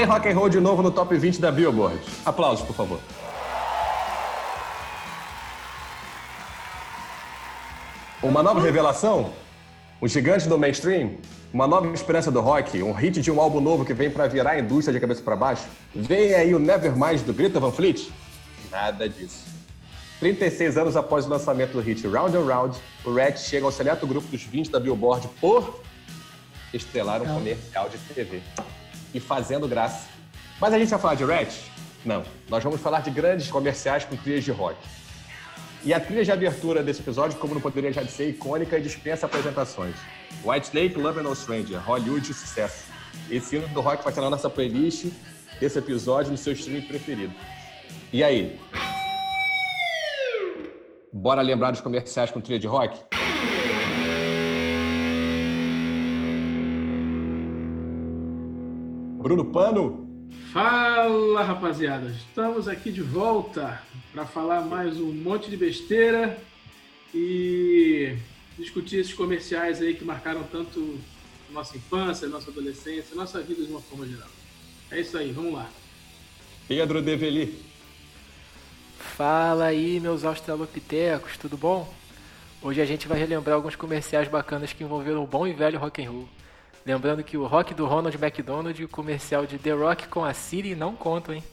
Tem rock and roll de novo no top 20 da Billboard. Aplausos, por favor. Uma nova revelação? O gigante do mainstream? Uma nova esperança do rock? Um hit de um álbum novo que vem para virar a indústria de cabeça para baixo? Vem aí o Nevermind do Greta Van Fleet? Nada disso. 36 anos após o lançamento do hit Round and Round, o Red chega ao seleto grupo dos 20 da Billboard por estrelar um comercial de TV. E fazendo graça. Mas a gente vai falar de Red? Não. Nós vamos falar de grandes comerciais com trilhas de rock. E a trilha de abertura desse episódio, como não poderia já ser, icônica e dispensa apresentações. White Snake, Love No Stranger, Hollywood sucesso. Esse hino do rock vai estar na nossa playlist desse episódio no seu streaming preferido. E aí? Bora lembrar dos comerciais com trilha de rock? Bruno Pano? Fala rapaziada, estamos aqui de volta para falar mais um monte de besteira e discutir esses comerciais aí que marcaram tanto nossa infância, nossa adolescência, nossa vida de uma forma geral. É isso aí, vamos lá. Pedro Develi. Fala aí, meus australopitecos, tudo bom? Hoje a gente vai relembrar alguns comerciais bacanas que envolveram o bom e velho rock and roll. Lembrando que o rock do Ronald McDonald e o comercial de The Rock com a Siri não contam, hein?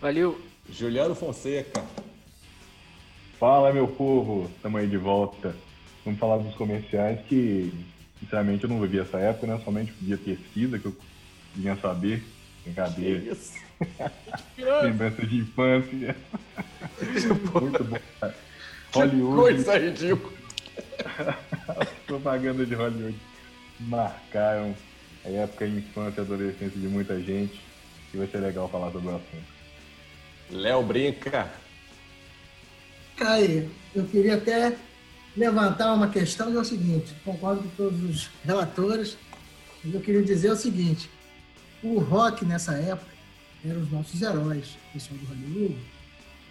Valeu! Juliano Fonseca. Fala, meu povo! Estamos aí de volta. Vamos falar dos comerciais que, sinceramente, eu não vivi essa época, né? Somente via pesquisa que eu vinha saber. Brincadeira. Que isso? Lembrança de infância. Muito bom. Cara. Que Hollywood. coisa ridícula. propaganda de Hollywood marcaram a época de infância e adolescência de muita gente. E vai ser legal falar sobre o assunto. Léo Brinca. Aí, eu queria até levantar uma questão que é o seguinte, concordo com todos os relatores, mas eu queria dizer o seguinte, o rock nessa época eram os nossos heróis, o pessoal do Hollywood,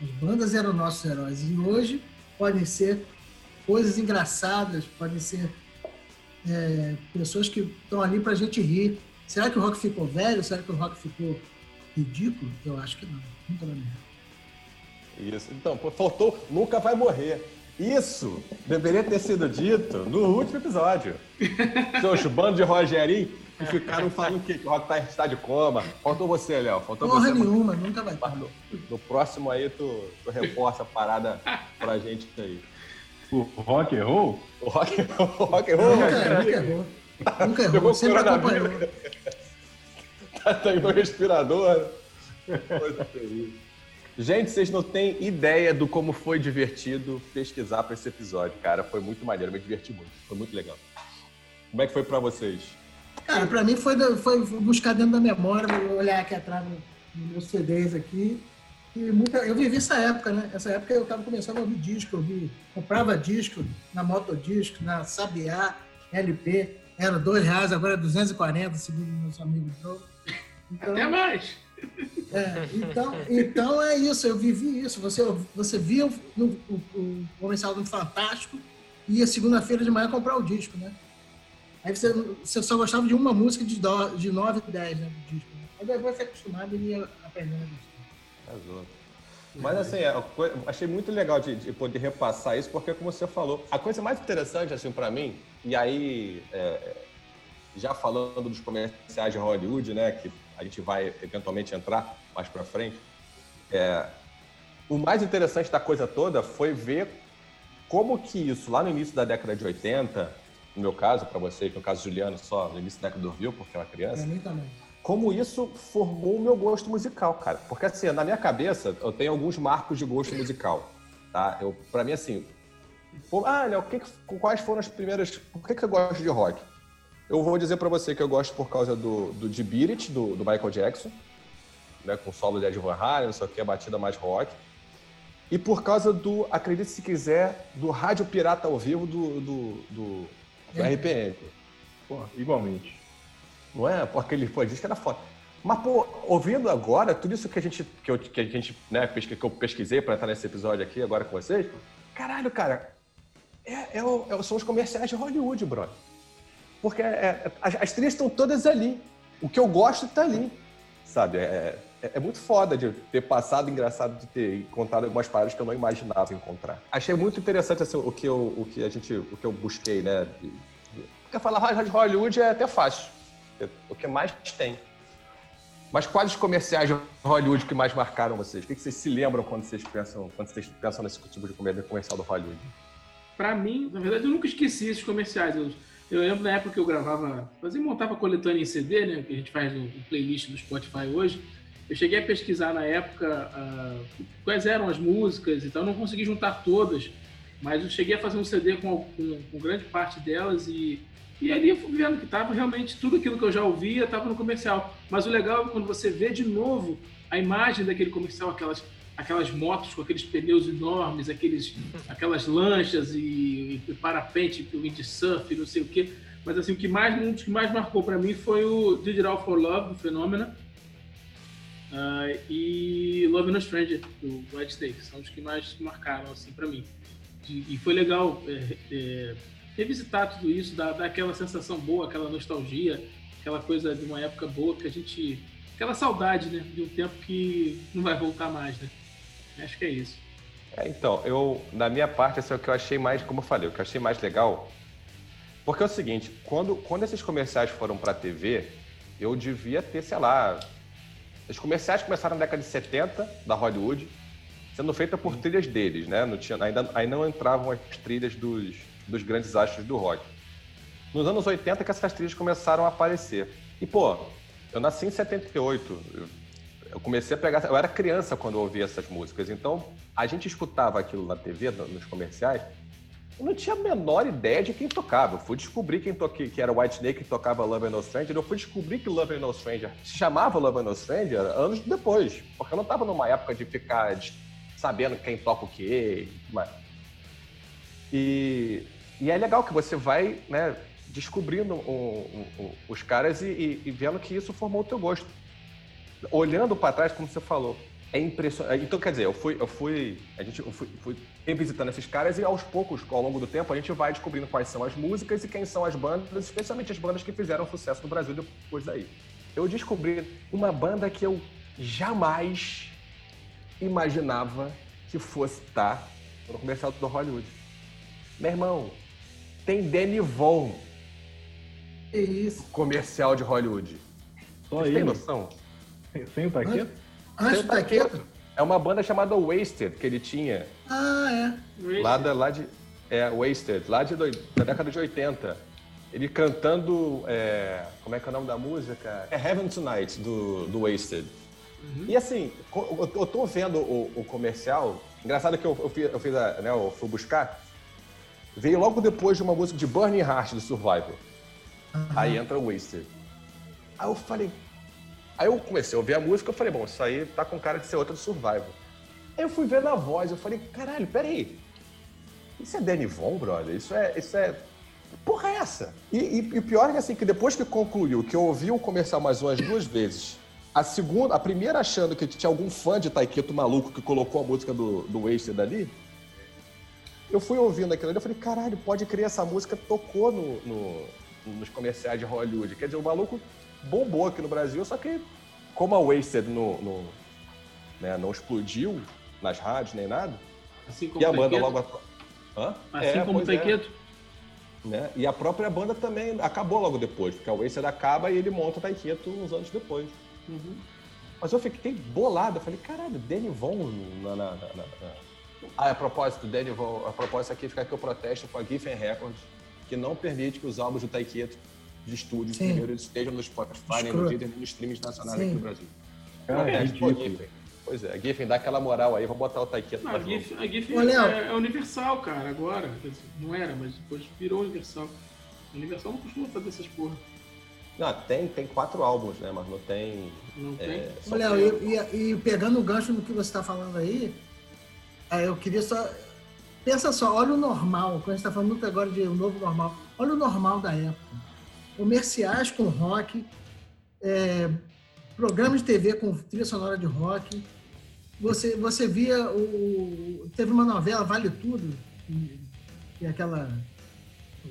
as bandas eram nossos heróis, e hoje podem ser coisas engraçadas, podem ser é, pessoas que estão ali para a gente rir. Será que o rock ficou velho? Será que o rock ficou ridículo? Eu acho que não, nunca vai mesmo. Isso. Então, faltou nunca vai morrer. Isso deveria ter sido dito no último episódio. Seus bandos de Rogerinho que ficaram falando que o Rock tá estado de coma. Faltou você, Léo. Faltou Porra você. mas- nenhuma, nunca vai mas no, no próximo aí tu, tu reforça a parada pra gente aí. O rock and roll? O rock, o rock and roll, Nunca, Rogerinho, nunca errou. Nunca Pegou errou, sempre acompanhou. tá, tá no respirador. Gente, vocês não têm ideia do como foi divertido pesquisar para esse episódio, cara. Foi muito maneiro, me diverti muito. Foi muito legal. Como é que foi para vocês? Cara, pra mim foi, foi buscar dentro da memória, vou olhar aqui atrás no- nos meus CDs aqui. E muita, eu vivi essa época, né? Essa época eu estava começando a ouvir disco, eu vi, comprava disco na Motodisco, na Sabiá, LP, era dois reais, agora é 240, segundo meus amigos Joe. Então, Até mais! é, então, então é isso, eu vivi isso. Você, você via o, o, o, comercial do Fantástico e ia segunda-feira de manhã comprar o disco, né? Aí você, você só gostava de uma música de, do, de 9 e 10 né, do disco. Né? Aí depois você acostumado e ia aprendendo gostar. Mas assim, coi- achei muito legal de, de poder repassar isso, porque como você falou, a coisa mais interessante assim para mim, e aí é, já falando dos comerciais de Hollywood, né, que a gente vai eventualmente entrar mais para frente, é, o mais interessante da coisa toda foi ver como que isso lá no início da década de 80, no meu caso, para você, que no caso Juliano só no início da década do Rio, porque é uma criança, Pra mim também. Como isso formou o meu gosto musical, cara. Porque assim, na minha cabeça, eu tenho alguns marcos de gosto musical, tá? Eu, pra mim, assim, ah, Léo, quais foram as primeiras... Por que, que eu gosto de rock? Eu vou dizer pra você que eu gosto por causa do, do The Beat It, do, do Michael Jackson, né, com solo de Ed Van Halen, não sei o que, a batida mais rock. E por causa do, acredite se quiser, do Rádio Pirata ao vivo do, do, do, do RPM. Pô, igualmente. Não é? Porque ele foi disco era foda. Mas, pô, ouvindo agora, tudo isso que a gente, que eu, que a gente, né, que eu pesquisei pra estar nesse episódio aqui agora com vocês, caralho, cara, é, é é são os comerciais de Hollywood, brother. Porque é- é- as, as trilhas estão todas ali. O que eu gosto tá ali. Sabe? É, é, é, muito foda de ter passado, engraçado de ter encontrado algumas paradas que eu não imaginava encontrar. Achei muito interessante assim, o, que eu, o que a gente, o que eu busquei, né? Porque falar de Hollywood é até fácil. O que mais tem. Mas quais os comerciais de Hollywood que mais marcaram vocês? O que vocês se lembram quando vocês pensam, quando vocês pensam nesse tipo de comercial do Hollywood? Para mim, na verdade, eu nunca esqueci esses comerciais. Eu, eu lembro na época que eu gravava, fazia montava coletânea em CD, né? Que a gente faz no, playlist do Spotify hoje. Eu cheguei a pesquisar na época uh, quais eram as músicas e tal. não consegui juntar todas, mas eu cheguei a fazer um CD com, com, com grande parte delas e e ali eu fui vendo que estava realmente tudo aquilo que eu já ouvia estava no comercial. Mas o legal é quando você vê de novo a imagem daquele comercial, aquelas, aquelas motos com aqueles pneus enormes, aqueles, aquelas lanchas e, e parapente, windsurf, não sei o quê. Mas assim, o que mais, um dos que mais marcou para mim foi o Digital for Love, do Fenômeno, uh, e Love No Stranger, do White Snake. São os que mais marcaram, assim, para mim. E, e, foi legal... É, é, revisitar tudo isso, dar, dar aquela sensação boa, aquela nostalgia, aquela coisa de uma época boa que a gente. aquela saudade, né? De um tempo que não vai voltar mais, né? Acho que é isso. É, então, eu, na minha parte, é o que eu achei mais, como eu falei, o que eu achei mais legal. Porque é o seguinte, quando, quando esses comerciais foram para TV, eu devia ter, sei lá. Os comerciais começaram na década de 70, da Hollywood, sendo feita por trilhas deles, né? Não tinha, ainda, ainda não entravam as trilhas dos, dos grandes astros do rock. Nos anos 80 que essas trilhas começaram a aparecer. E, pô, eu nasci em 78. Eu comecei a pegar. Eu era criança quando eu ouvia essas músicas. Então, a gente escutava aquilo na TV, nos comerciais. Eu não tinha a menor ideia de quem tocava. Eu fui descobrir quem toque, que era White Snake que tocava Love and No Stranger. Eu fui descobrir que Love and No Stranger se chamava Love and No Stranger anos depois. Porque eu não estava numa época de ficar sabendo quem toca o quê. E é legal que você vai né, descobrindo os caras e, e, vendo que isso formou o teu gosto. Olhando para trás, como você falou, é impressionante. Então, quer dizer, eu fui, eu fui, a gente, eu fui, fui revisitando esses caras e aos poucos, ao longo do tempo, a gente vai descobrindo quais são as músicas e quem são as bandas, especialmente as bandas que fizeram sucesso no Brasil depois daí. Eu descobri uma banda que eu jamais imaginava que fosse estar no comercial do Hollywood. Meu irmão, tem Danny Von. Que isso? Comercial de Hollywood. Só Vocês tem noção? Sem o Taqueto? Antes do Taqueto? É uma banda chamada Wasted que ele tinha. Ah, é. Lá, da, lá de. É, Wasted, lá de, da década de 80. Ele cantando. É, como é que é o nome da música? É Heaven Tonight, do, do Wasted. Uhum. E assim, eu tô vendo o, o comercial. Engraçado que eu, eu fiz, eu, fiz a, né, eu fui buscar veio logo depois de uma música de Burning Heart do Survival. Uhum. Aí entra o Wasted. Aí eu falei. Aí eu comecei a ouvir a música, eu falei, bom, isso aí tá com cara de ser outra do Survival. Aí eu fui ver na voz, eu falei, caralho, peraí. Isso é Danny Von, brother? Isso é. Isso é. Porra, é essa? E, e, e pior é que assim, que depois que concluiu, que eu ouvi o comercial mais umas duas vezes, a segunda, a primeira achando que tinha algum fã de Taiketo maluco que colocou a música do, do Wasted ali, eu fui ouvindo aquilo ali, eu falei, caralho, pode crer, essa música tocou no, no, nos comerciais de Hollywood. Quer dizer, o maluco bombou aqui no Brasil, só que como a Wasted no, no né, não explodiu nas rádios nem nada, assim como e a banda logo... Hã? Assim é, como o? É. Né? E a própria banda também acabou logo depois, porque a Wasted acaba e ele monta o Taiketo uns anos depois. Uhum. Mas eu fiquei bolado, eu falei, caralho, Danny Von na, na, na, na ah, a propósito, Danny, a propósito aqui fica aqui o protesto com a Giffen Records, que não permite que os álbuns do Taiketo de estúdio Sim. primeiro eles estejam no Spotify, nem no Twitter, nem nos streams nacionais Sim. aqui no Brasil. Cara, é, Giffen. Pois é, a Giffen dá aquela moral aí, vou botar o Taiketo não, a Giffen, a Giffen é, é, universal, cara, agora. Não era, mas depois virou universal. A Universal não costuma fazer essas porra. Não, tem, tem quatro álbuns, né? Mas não tem. Não tem. É, Olha, e, e, e, pegando o gancho no que você está falando aí, eu queria só. Pensa só, olha o normal, quando a gente está falando muito agora de um novo normal, olha o normal da época. Comerciais com rock, é, programas de TV com trilha sonora de rock. Você, você via o. Teve uma novela, Vale Tudo, que, que é aquela.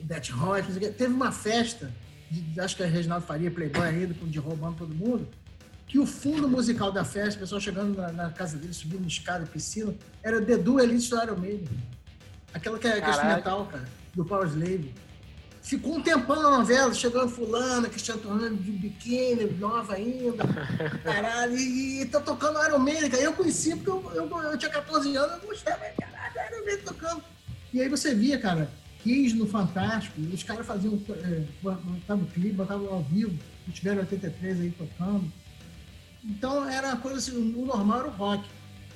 Death Rock, teve uma festa, de, acho que é Reginaldo Faria, Playboy ainda, de roubando todo mundo. Que o fundo musical da festa, o pessoal chegando na, na casa dele, subindo escada, piscina, era The Do Elite do Iron Maiden. Aquela que é, que é Caralho. instrumental, cara, do Power Slave. Ficou um tempão na novela, chegando fulana, Cristiano Tornando de biquíni, nova ainda, caralho, e, e tá tocando Iron Maiden, cara. Eu conheci porque eu, eu, eu tinha 14 anos, eu gostava, caralho, Iron Maiden tocando. E aí você via, cara, Kiss no Fantástico, os caras faziam, é, botavam clipe, botavam ao vivo, tiveram 83 aí tocando. Então era uma coisa assim, o normal era o rock,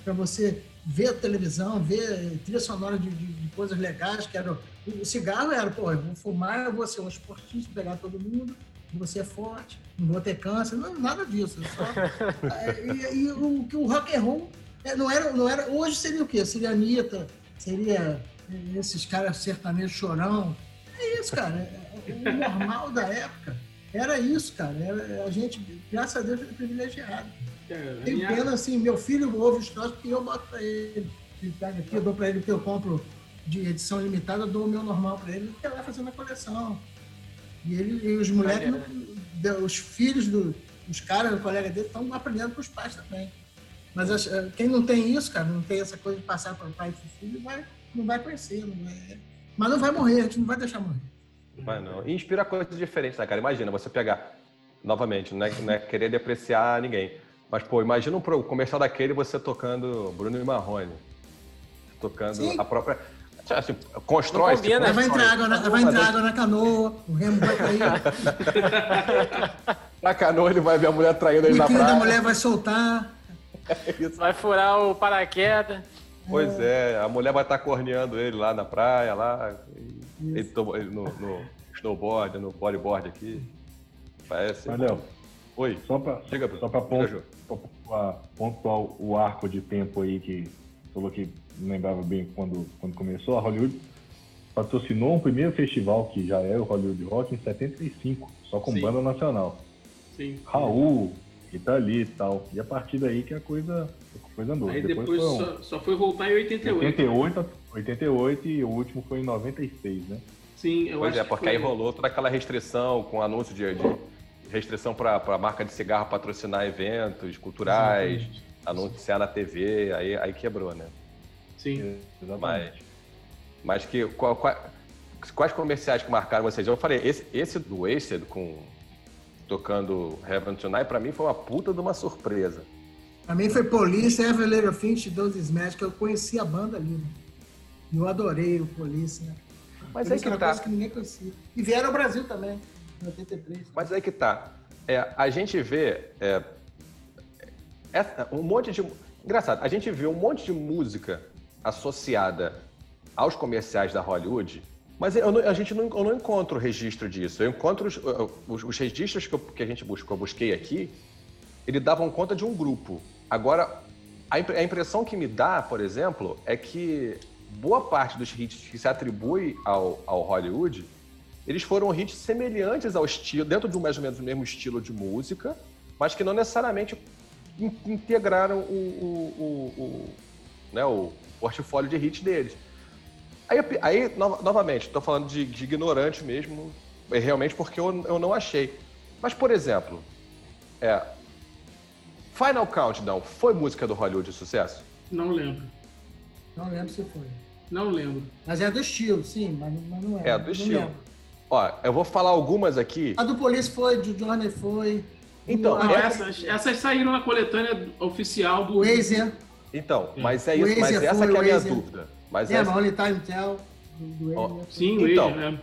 para você ver a televisão, ver trilha sonora de, de- de coisas legais, que era o cigarro era, pô, eu vou fumar, eu vou ser um esportista, pegar todo mundo, vou ser forte, não vou ter câncer, não, nada disso. é Só, É, e, e o, que o rock and roll é, não era, não era. Hoje seria o quê? Seria a Anitta, seria é, esses caras sertanejos chorão. É isso, cara. É, é, o normal da época era isso, cara. Era, a gente, graças a Deus, era privilegiado. É, Tenho minha- pena, assim, meu filho ouve os troços porque eu boto pra ele. Ele pega aqui, eu dou pra ele o que eu compro de edição limitada, eu dou o meu normal pra ele, ele fica lá fazendo a coleção. E, ele, e os moleques, não- os filhos do- dos caras, o colega dele, estão aprendendo com os pais também. Mas as- eh, quem não tem isso, cara, não tem essa coisa de passar para o pai e pro filho, vai, não vai conhecer. Não vai, mas não vai morrer, a gente não vai deixar morrer. Vai não. E inspira coisas diferentes, né, cara? Imagina você pegar, novamente, não é, não é querer depreciar ninguém. Mas, pô, imagina um comercial daquele você tocando Bruno e Marrone. Tocando Sim. a própria. Assim, constrói Não combina. Vai entrar água na, vai entrar água na canoa, o remo vai cair, Na canoa ele vai ver a mulher traindo o ele na praia. da mulher vai soltar. Isso. Vai furar o paraquedas. Pois é, a mulher vai estar corneando ele lá na praia, lá. e- Ele, tomou- ele no, no snowboard, no bodyboard aqui. Parece. Mas, Léo, Oi. Só para só pra Chega, pontu- Ju. pra pontuar, pontuar o arco de tempo aí que falou que não lembrava bem quando, quando começou, a Hollywood patrocinou um primeiro festival que já é o Hollywood Rock em 75, só com Sim. banda nacional. Sim. Raul, Rita Lee e tal. E a partir daí que a coisa, a coisa andou. Aí depois, depois foi um- só, só foi voltar em 88. 88, 88 e o último foi em 96, né? Sim, eu Pois acho é, que porque foi- aí rolou toda aquela restrição com anúncio de, de restrição para a marca de cigarro patrocinar eventos culturais, Exatamente. anunciar na TV, aí, aí quebrou, né? Sim. Exatamente. Mas, mas que qual- qual- quais comerciais que marcaram vocês? Eu falei, esse, esse do Wasted com tocando Heaven Tonight, pra mim foi uma puta de uma surpresa. Pra mim foi Police, Every Little Finch, Those Smash, que eu conheci a banda ali, né? Eu adorei o Police, né? Mas Police aí que uma tá. coisa que ninguém conhecia. E vieram ao Brasil também, em 83. Mas aí que tá. É, a gente vê é, é, um monte de. Engraçado, a gente vê um monte de música associada aos comerciais da Hollywood, mas eu não- a gente não, eu não encontro registro disso. Eu encontro os, os- os registros que, eu- que a gente buscou, eu busquei aqui, eles davam conta de um grupo. Agora, a, impre- a impressão que me dá, por exemplo, é que boa parte dos hits que se atribui ao, ao Hollywood, eles foram hits semelhantes ao estilo, dentro de um mais ou menos o mesmo estilo de música, mas que não necessariamente in- integraram o, o, o, o, né, o portfólio de hits deles. Aí, aí no- novamente, estou falando de, de ignorante mesmo, é realmente porque eu, eu não achei. Mas, por exemplo, é, Final Countdown foi música do Hollywood de sucesso? Não lembro. Não lembro se foi. Não lembro. Mas é do estilo, sim, mas, mas não é. É, do Não estilo. lembro. Ó, eu vou falar algumas aqui. A do Police foi, do Johnny foi. Então, Não, a- essas, essas saíram na coletânea oficial do. Wazer, Então, mas é isso, mas Waze essa que é a minha Waze. dúvida. Mas lembra? essa, Only Time Tell, do, do Wazer. Sim, o Então. Né?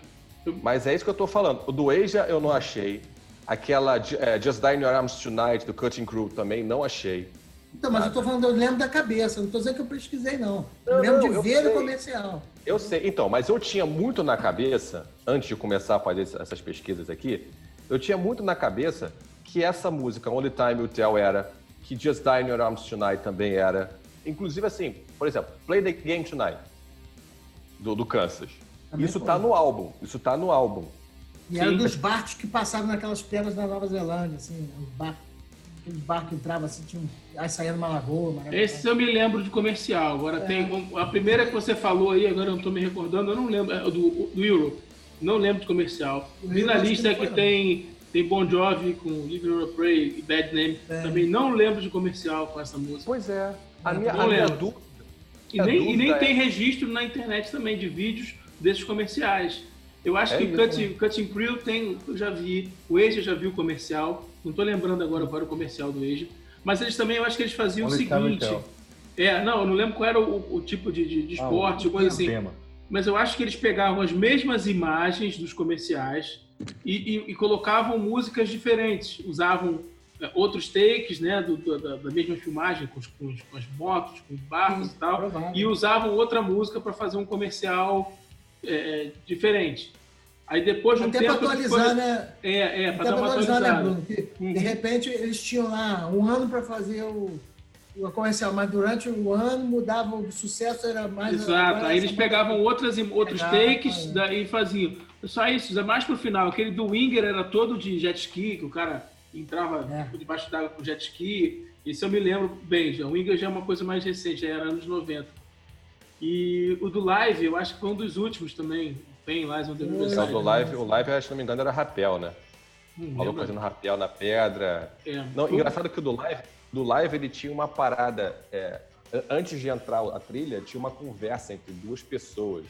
Mas é isso que eu tô falando. O do Asia eu não achei. Aquela é, Just Die in Your Arms Tonight, do Cutting Crew, também não achei. Então, mas eu tô falando, eu lembro da cabeça, não tô dizendo que eu pesquisei, não. Não, eu lembro não, de ver sei. o comercial. Eu sei. Então, mas eu tinha muito na cabeça, antes de começar a fazer essas pesquisas aqui, eu tinha muito na cabeça que essa música, Only Time Will Tell, era, que Just Die in Your Arms Tonight também era. Inclusive, assim, por exemplo, Play the Game Tonight, do, do Kansas. Também Isso foi. tá no álbum. Isso tá no álbum. E era Sim. dos barcos que passavam naquelas pedras da Nova Zelândia, assim, os barcos. Aqueles barcos que entravam assim, tinha um... aí saía numa lagoa. maravilhosa. Esse eu me lembro de comercial. Agora tem. um- A primeira que você falou aí, agora eu não tô me recordando, eu não lembro. É, do, do Euro. Não lembro de comercial. O Vi na que lista não que, não. tem, tem Bon Jovi com Living on a Prayer e Bad Name. É. Também não lembro de comercial com essa música. Pois é. A Não minha, lembro. a minha dúvida. E nem, e dúvida nem é- tem registro na internet também de vídeos desses comerciais. Eu acho É que isso, Cutting, Cutting Crew tem, eu já vi, o eu já vi o comercial, não tô lembrando agora qual era o comercial do Age, mas eles também, eu acho que eles faziam Only o seguinte, é, não, eu não lembro qual era o, o tipo de, de, de Ah, esporte, o coisa assim, tema. mas eu acho que eles pegavam as mesmas imagens dos comerciais e, e- e colocavam músicas diferentes. Usavam é, outros takes né, do- do- da, da mesma filmagem, com, os- com os- com as motos, com os barcos e tal, Provável. e usavam outra música para fazer um comercial é, é, diferente. Aí depois de um Até para tempo. atualizar, foi- né? É, é, para dar para uma atualizar, né, atualizada. Bruno? Que, Uhum. De repente eles tinham lá um ano para fazer o, o comercial, mas durante o ano mudava o sucesso, era mais. Exato, aí eles pegavam outras, outros Pegava, takes é. da- e faziam. Só isso, é mais pro final. Aquele do Winger era todo de jet ski, que o cara entrava É. debaixo d'água com jet ski. Isso eu me lembro bem, já. O Winger já é uma coisa mais recente, já era anos 90. E o do Live, eu acho que foi um dos últimos também. Tem Live Riverside. do live, o live, se não me engano, era rapel, né? Não lembro. fazendo rapel na pedra. É. Não, engraçado que o do live, do live ele tinha uma parada. é, an- antes de entrar a trilha, tinha uma conversa entre duas pessoas.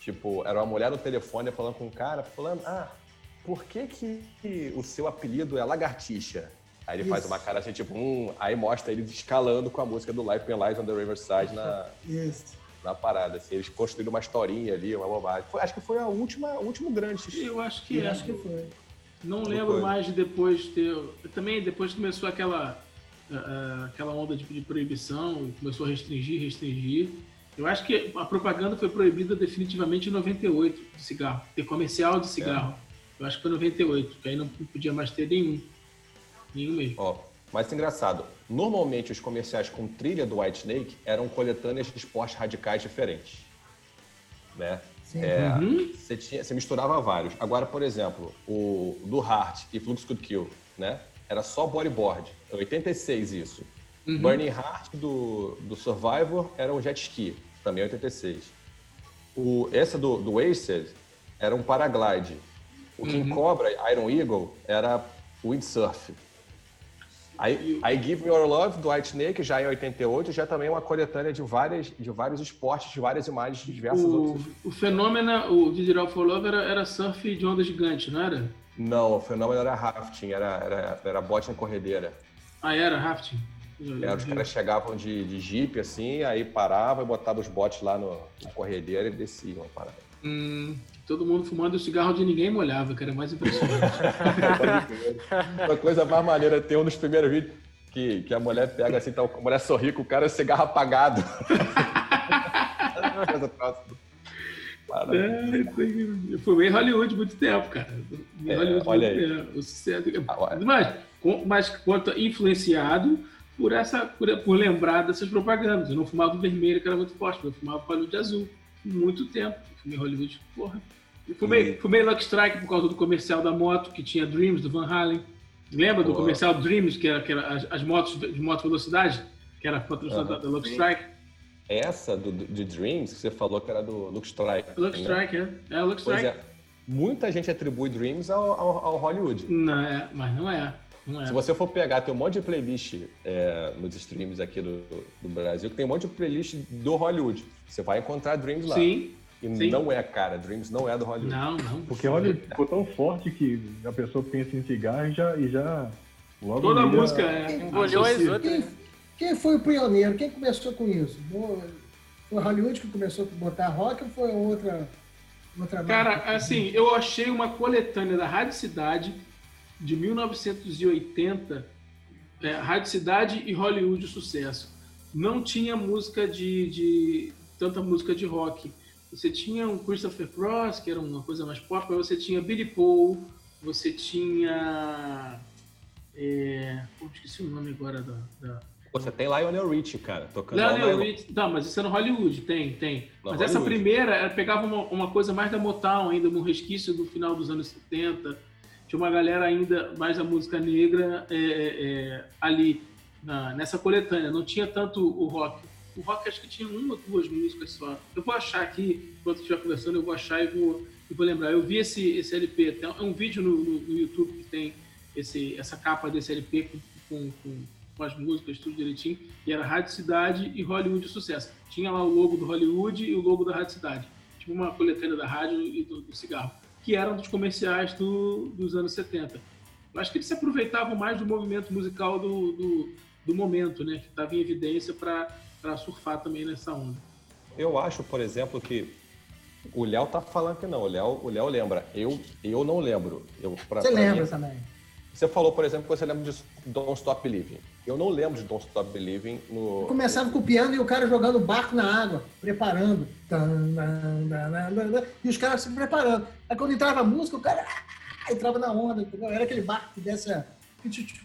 Tipo, era uma mulher no telefone falando com um cara, falando, ah, por que, que o seu apelido é lagartixa? Aí ele faz Isso. uma cara assim, tipo, hum, aí mostra ele escalando com a música do Live Penalize on the Riverside na, Isso. Na parada. Assim, eles construíram uma historinha ali, uma bobagem. Foi- acho que foi a última, o último grande. Eu acho que Eu é. acho que foi. Não lembro foi. mais de depois ter. Também depois começou aquela ah, ah, aquela onda de, de proibição, começou a restringir, restringir. Eu acho que a propaganda foi proibida definitivamente em 98 de cigarro, ter comercial de cigarro. Eu acho que foi 98, que aí não podia mais ter nenhum. Nenhum mesmo. Ó, mas engraçado, normalmente os comerciais com trilha do White Snake eram coletâneas de esportes radicais diferentes. Né? É, Uhum. você, tinha- você misturava vários. Agora, por exemplo, o do Heart e Flux Could Kill, né? Era só bodyboard. É 86 isso. Uhum. Burning Heart do, do Survivor era um jet ski, também 86. O, essa do, do Wasted era um paraglide. O King Uhum. Cobra, Iron Eagle, era windsurf. Aí, aí Give Me Your Love, do White Snake, já em 88, já também é uma coletânea de, várias, de vários esportes, de várias imagens de diversas O, outras. o Fenômeno, o Digital for Love era, era surf de onda gigante, não era? Não, o fenômeno era rafting, era, era, era bote na corredeira. Ah, era rafting. Era, os caras chegavam de, de jeep assim, aí parava e botava os botes lá no, na corredeira e desciam a parada. Hum, todo mundo fumando o cigarro de ninguém molhava, que era mais impressionante. Uma coisa mais maneira, tem um dos primeiros vídeos que, que a mulher pega assim, tá, a mulher sorri com o cara cigarro apagado. Coisa próxima. É, eu fumei em Hollywood muito tempo, cara. Em É, Hollywood olha muito aí. tempo. O sucesso- Ah. Mas, mas quanto influenciado por essa por, por lembrar dessas propagandas. Eu não fumava vermelho, que era muito forte, mas eu fumava Hollywood azul. Muito tempo. Fumei Hollywood, porra. Fumei, E- fumei Lucky Strike por causa do comercial da moto, que tinha Dreams, do Van Halen. Lembra do comercial Dreams, que era, que era as, as motos de moto velocidade? Que era patrocinada Aham. da Lucky Sim. Strike. Essa do, de Dreams, que você falou que era do Luke Strike. Lucky né? Strike, é. É Lucky Pois Strike. é. Muita gente atribui Dreams ao, ao, ao Hollywood. Não é, mas não é. É. Se você for pegar, tem um monte de playlist é, nos streams aqui do, do Brasil, que tem um monte de playlist do Hollywood. Você vai encontrar Dreams lá. Sim. E sim. não é, cara. Dreams não é do Hollywood. Não, não. Porque olha, ficou tão forte que a pessoa pensa em cigarro e já. E já logo Toda a música é. Engoliu as associa. outras. Quem, quem foi o pioneiro? Quem começou com isso? Foi Hollywood que começou a botar rock ou foi outra, outra Cara, marca? assim, eu achei uma coletânea da Rádio Cidade de 1980, é, Rádio Cidade e Hollywood Sucesso. Não tinha música de, de tanta música de rock. Você tinha um Christopher Cross, que era uma coisa mais pop, mas você tinha Billy Paul, você tinha. É, pô, esqueci o nome agora da. da... Você tem Lionel Richie, cara, tocando Lionel All Night Rich, não, mas isso é no Hollywood, tem, tem. No mas essa Hollywood. primeira, ela pegava uma, uma coisa mais da Motown ainda, um resquício do final dos anos 70. Tinha uma galera ainda mais da música negra é, é, é, ali, na- nessa coletânea. Não tinha tanto o rock. o rock acho que tinha uma ou duas músicas só. Eu vou achar aqui, enquanto estiver conversando, eu vou achar e vou, e vou lembrar. Eu vi esse, esse LP, tem um vídeo no, no, no YouTube que tem esse, essa capa desse LP com, com, com, com as músicas, tudo direitinho, e era Rádio Cidade e Hollywood Sucesso. Tinha lá o logo do Hollywood e o logo da Rádio Cidade. Tipo uma coletânea da rádio e do, do cigarro, que eram dos comerciais do, dos anos 70. Eu acho que eles se aproveitavam mais do movimento musical do, do, do momento, né? Que estava em evidência para surfar também nessa onda. Eu acho, por exemplo, que o Léo tá falando que não. O Léo, o Léo lembra. Eu, eu não lembro. Eu, pra, você pra lembra mim, também? Você falou, por exemplo, que você lembra de Don't Stop Believing. Eu não lembro de Don't Stop Believing no. Eu começava com o piano e o cara jogando barco na água, preparando. E os caras se preparando. Aí quando entrava a música, o cara ah, entrava na onda, entendeu? Era aquele barco que desce a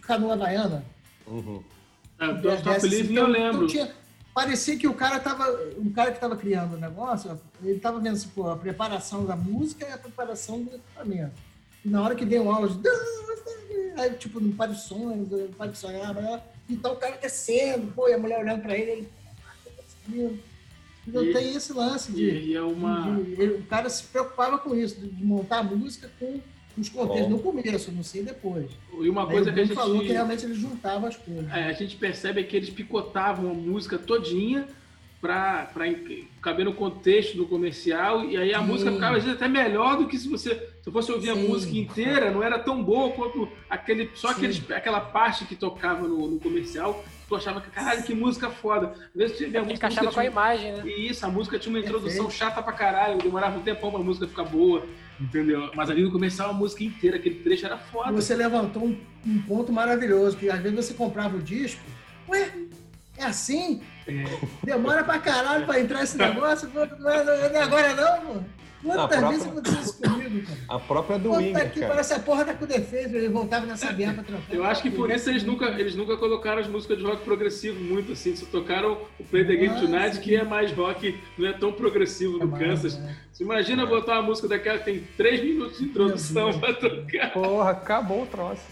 canoa havaiana. Uhum. É, Don't Stop Believing então, eu lembro. Então tinha, parecia que o cara tava. Um cara que estava criando o negócio, ele estava vendo assim, pô, a preparação da música e a preparação do equipamento. E na hora que deu um áudio aí, tipo, não pode sonhar, não pode sonhar, mas, então o cara descendo, pô, e a mulher olhando pra ele, ele. Então e, tem esse lance de, e é uma... De, de, o cara se preocupava com isso, de, montar a música com os contextos Bom. no começo, não sei depois. E uma coisa que a gente falou que realmente eles juntavam as coisas. É, a gente percebe que eles picotavam a música todinha para caber no contexto do comercial e aí a Sim. música ficava às vezes até melhor do que se você se fosse ouvir Sim. a música inteira não era tão boa quanto aquele só aquele, aquela parte que tocava no, no, comercial tu achava que caralho que música foda às vezes você a música encaixava com a imagem né e isso a música tinha uma introdução Perfeito. chata pra caralho demorava um tempão pra música ficar boa entendeu mas ali no comercial a música inteira aquele trecho era foda você levantou um, um ponto maravilhoso que às vezes você comprava o disco ué é assim? É. Demora pra caralho pra entrar esse negócio. Não é agora não, pô. Quantas própria... vezes aconteceu isso comigo, cara? A própria do Winger, aqui, cara. Parece a porra tá com defeito, ele voltava nessa bianca trocando. Eu acho que por isso eles nunca, eles nunca colocaram as músicas de rock progressivo muito assim, só tocaram o Play the Game Tonight, que é mais rock, não é tão progressivo do é Kansas. Né? Você imagina botar uma música daquela que tem 3 minutos de introdução pra tocar. Porra, acabou o troço.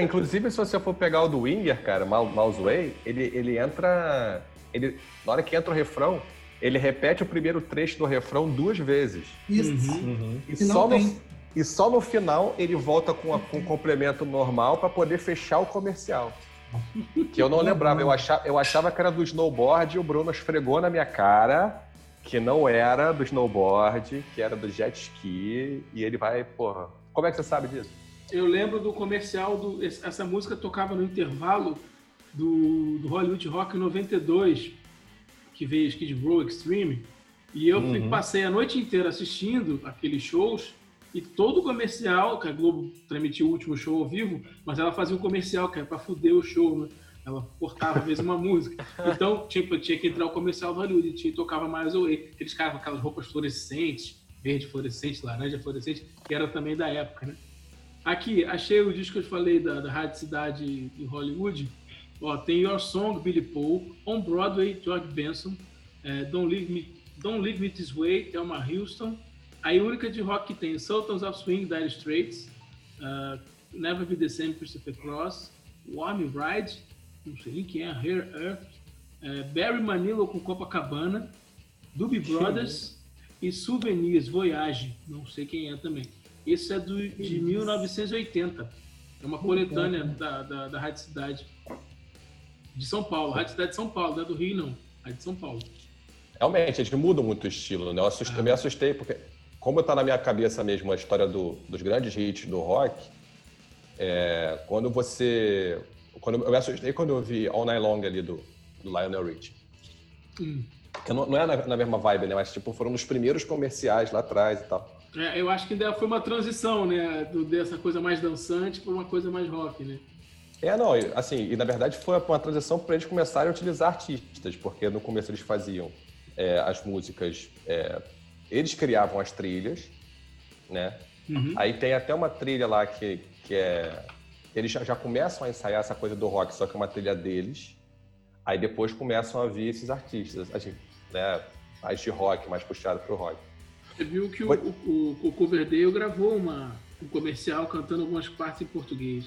Inclusive, se você for pegar o do Winger, cara, Mouse Way, ele, ele entra... Ele, na hora que entra o refrão, ele repete o primeiro trecho do refrão duas vezes. Isso. Uhum. Uhum. E, só no, e só no final ele volta com, a, com um complemento normal para poder fechar o comercial. Que eu não lembrava. Eu achava, eu achava que era do snowboard e o Bruno esfregou na minha cara que não era do snowboard, que era do jet ski. E ele vai, porra. Como é que você sabe disso? Eu lembro do comercial, do, essa música tocava no intervalo do, do Hollywood Rock 92 que veio Skid Row Extreme, e eu uhum. passei a noite inteira assistindo aqueles shows e todo o comercial, que a Globo transmitiu o último show ao vivo, mas ela fazia um comercial, que era pra fuder o show, né? Ela cortava às vezes uma música. Então, tipo, tinha que entrar o comercial do Hollywood, tinha, tocava mais Away. Aqueles caras com aquelas roupas fluorescentes, verde fluorescente, laranja fluorescente, que era também da época, né? Aqui, achei o disco que eu falei da, da Rádio Cidade em Hollywood. Ó, tem Your Song, Billy Paul, On Broadway, George Benson, é, Don't, Leave Me, Don't Leave Me This Way, Thelma Houston. A única de rock que tem Sultans of Swing, Dire Straits, uh, Never Be The Same, Christopher Cross, Warm Ride, não sei nem quem é, Hair Earth, é, Barry Manilow com Copacabana, Doobie Brothers e Souvenirs, Voyage, não sei quem é também. Esse é do, de 1980. É uma coletânea da, da, da Rádio Cidade. De São Paulo, Rádio Cidade de São Paulo, não é do Rio, não. Rádio de São Paulo. Realmente, eles mudam muito o estilo, né? Eu, assustei, ah. eu me assustei, porque, como está na minha cabeça mesmo a história do, dos grandes hits do rock, é, quando você. Quando, eu me assustei quando eu vi All Night Long ali do, do Lionel Rich. Hum. Que não, não é na, na, mesma vibe, né? Mas tipo, foram os primeiros comerciais lá atrás e tal. É, eu acho que ainda foi uma transição, né? Do, dessa coisa mais dançante para uma coisa mais rock, né? É, não, assim, e na verdade foi uma transição para eles começarem a utilizar artistas, porque no começo eles faziam é, as músicas, é, eles criavam as trilhas, né? Uhum. Aí tem até uma trilha lá que, que é. Eles já, já começam a ensaiar essa coisa do rock, só que é uma trilha deles. Aí depois começam a vir esses artistas, assim, né? Mais de rock, mais puxado pro rock. Você viu que o, o, o, Coverdale gravou uma, um comercial cantando algumas partes em português.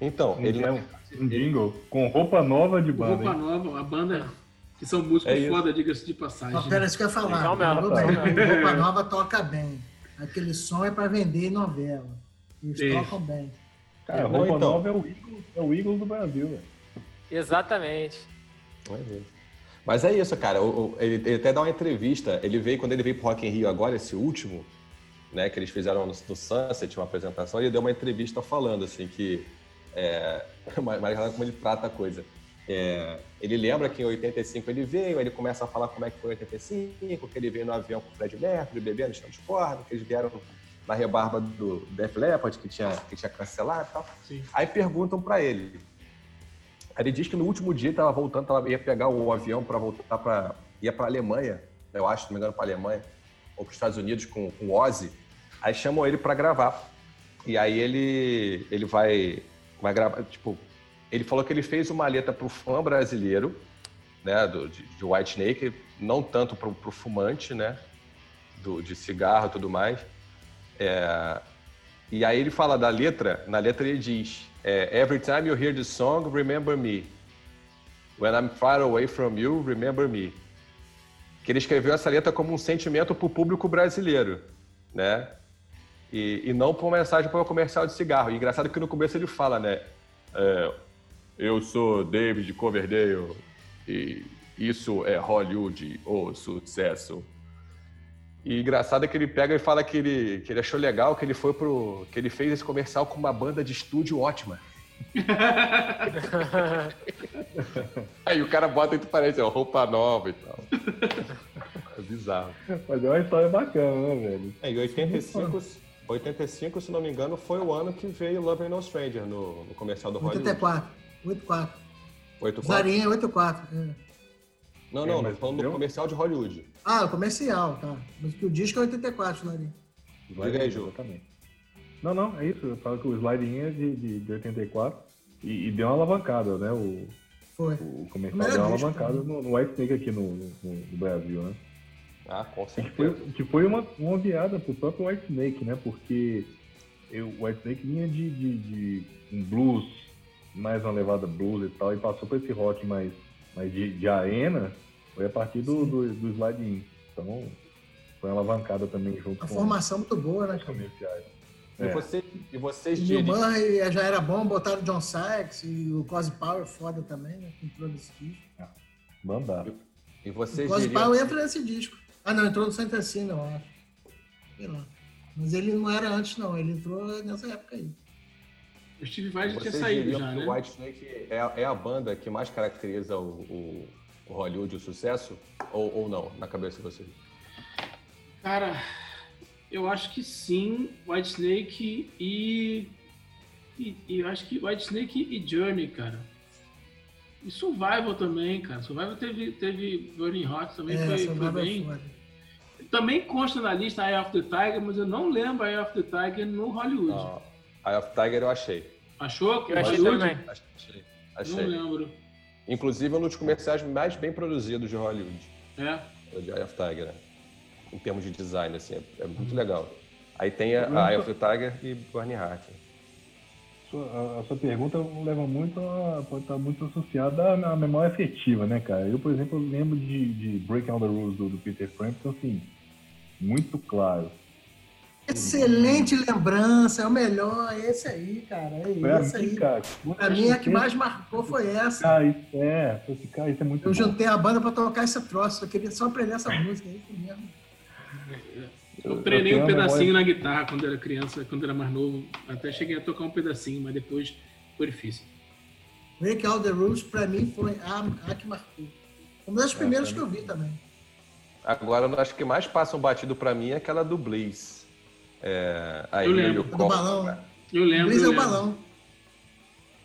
Então, um ele é um, um jingle com roupa nova de banda. roupa hein? nova, a banda Que são músicos É foda, diga-se de passagem. Ó, pera, isso que eu ia falar. Lembrou legal bem. mesmo. Roupa Nova toca bem. Aquele som é para vender em novela. Eles Isso. tocam bem. Cara, Não, roupa então. nova é o Eagles, é o Eagles do Brasil, velho. Exatamente. Não é. Mas é isso, cara. O- o- ele, ele até dá uma entrevista. Ele veio, quando ele veio pro Rock in Rio agora, esse último, né, que eles fizeram no, no Sunset, uma apresentação, ele deu uma entrevista falando, assim, que... É, mas mas como ele trata a coisa. É, ele lembra que em 85 ele veio, ele começa a falar como é que foi em 85, que ele veio no avião com o Fred Mercury, bebendo, corda, que eles vieram na rebarba do Def Leppard, que tinha, que tinha cancelado e tal. Sim. Aí perguntam pra ele. Aí ele diz que no último dia estava voltando, tava, ia pegar o avião para voltar para ia para Alemanha, eu acho, se não me engano, para Alemanha ou para os Estados Unidos com, com o Ozzy. Aí chamam ele para gravar. E aí ele ele vai vai gravar, tipo, ele falou que ele fez uma letra para o fã brasileiro, né, do, de, de White Snake, não tanto para o fumante, né, do, de cigarro e tudo mais. É, e aí ele fala da letra, na letra ele diz: é, Every time you hear the song, remember me. When I'm far away from you, remember me. Que ele escreveu essa letra como um sentimento para o público brasileiro, né? E, e não para uma mensagem para o comercial de cigarro. E engraçado que no começo ele fala, né? é, eu sou David Coverdale e isso é Hollywood, o sucesso. E engraçado é que ele pega e fala que ele, que ele achou legal que ele foi pro. que ele fez esse comercial com uma banda de estúdio ótima. Aí o cara bota e tu parece, ó, roupa nova e tal. É bizarro. Mas é uma história bacana, né, velho? É, e 85, 85, se não me engano, foi o ano que veio Love No Stranger no, no comercial do Hollywood. 84. 84. 84? Zarinha 84. É. Não, É, não, mas mas falando do comercial de Hollywood. Ah, o comercial, tá. Mas que o disco é 84, Zarinha. Diga aí, Ju. Exatamente. Não, não, é isso. Eu falo que o sliding é de, de, de 84 e, e deu uma alavancada, né? O, Foi. o comercial deu uma alavancada também. no, no White Snake aqui no, no, no Brasil, né? Ah, com Que foi, certeza. que foi uma, uma guiada pro próprio White Snake, né? Porque eu, o White Snake vinha de, de, de um blues, mais uma levada blues e tal, e passou por esse rock mais, mais de, de arena, foi a partir do, do, do slide in. Então, foi uma alavancada também junto A com formação muito boa, né, cara? comerciais. E, É. você, e vocês O Neil diriam. Murray já era bom, botaram o John Sykes e o Cosy Power foda também, né? Que entrou nesse disco. Bandar. E O vocês Cosy diriam. Power entra nesse disco. Ah, não, entrou no Santa Cena, eu acho. Sei lá. Mas ele não era antes, não. Ele entrou nessa época aí. O Steve Vai já tinha saído já, né? o White Snake é, é a banda que mais caracteriza o, o, o Hollywood, o sucesso? Ou, ou não, na cabeça de vocês? Cara, eu acho que sim, White Snake e, e, e eu acho que White Snake e Journey, cara. E Survival também, cara. Survival teve, teve Burning Hot também, É, foi, foi é bem. foda. Também consta na lista Eye of the Tiger, mas eu não lembro Eye of the Tiger no Hollywood. Não. Eye of Tiger eu achei. Achou? que Eu achei Hollywood? também. Achei. Não achei. lembro. Inclusive um dos comerciais mais bem produzidos de Hollywood. É. o de Eye of Tiger, né? Em termos de design, assim, é, é muito legal. Aí tem a, a Eye of the Tiger e Burning Heart. Sua- A, a sua pergunta leva muito a, pode estar muito associada à memória afetiva, né, cara? Eu, por exemplo, lembro de, de Breaking All the Rules do, do Peter Frampton, assim, muito claro. Excelente lembrança, é o melhor, é esse aí, cara. É Pra esse aí. cara, Pra mim, a que mais marcou foi essa. Cara, isso é, esse cara, isso é muito Eu bom. juntei a banda pra tocar esse troço. Eu queria só aprender essa música, é isso mesmo. Eu treinei eu um pedacinho na guitarra quando era criança, quando era mais novo. Até cheguei a tocar um pedacinho, mas depois foi difícil. Break All the Rules, pra mim, foi a, a que marcou. Uma das primeiras que eu vi também. Agora, eu acho que mais passa um batido pra mim é aquela do Blaze. É, aí, Eu lembro. Do balão, né? Eu lembro. Blaze é o balão.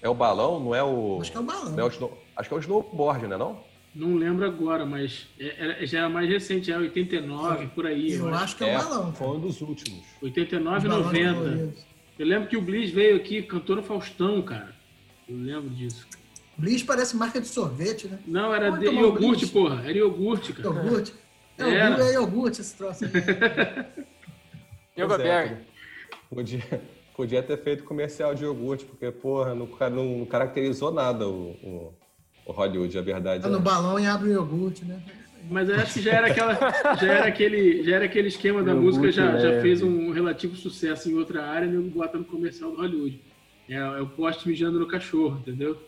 É o balão, não é o. Acho que é o balão. não é o snow- acho que é o snowboard, né? Não? Não lembro agora, mas é- era- já era mais recente, é 89, por aí. Eu acho que é o balão. Foi um dos últimos. 89 e Os balões 90. coloridos. Eu lembro que o Bliss veio aqui, cantor no Faustão, cara. Eu lembro disso. Bliss parece marca de sorvete, né? Não, era de iogurte, porra. Era iogurte, cara. Iogurte. É, Era. é iogurte esse troço aí. Yoga Pois é, Berg. Podia, podia ter feito comercial de iogurte, porque, porra, não, não caracterizou nada o, o Hollywood, a verdade. Tá é. no balão e abre o iogurte, né? Mas eu acho que já era, aquela, já era, aquele, já era aquele esquema da música, já, já leve. fez um relativo sucesso em outra área e nego bota no comercial do Hollywood. É, é o poste mijando no cachorro, entendeu?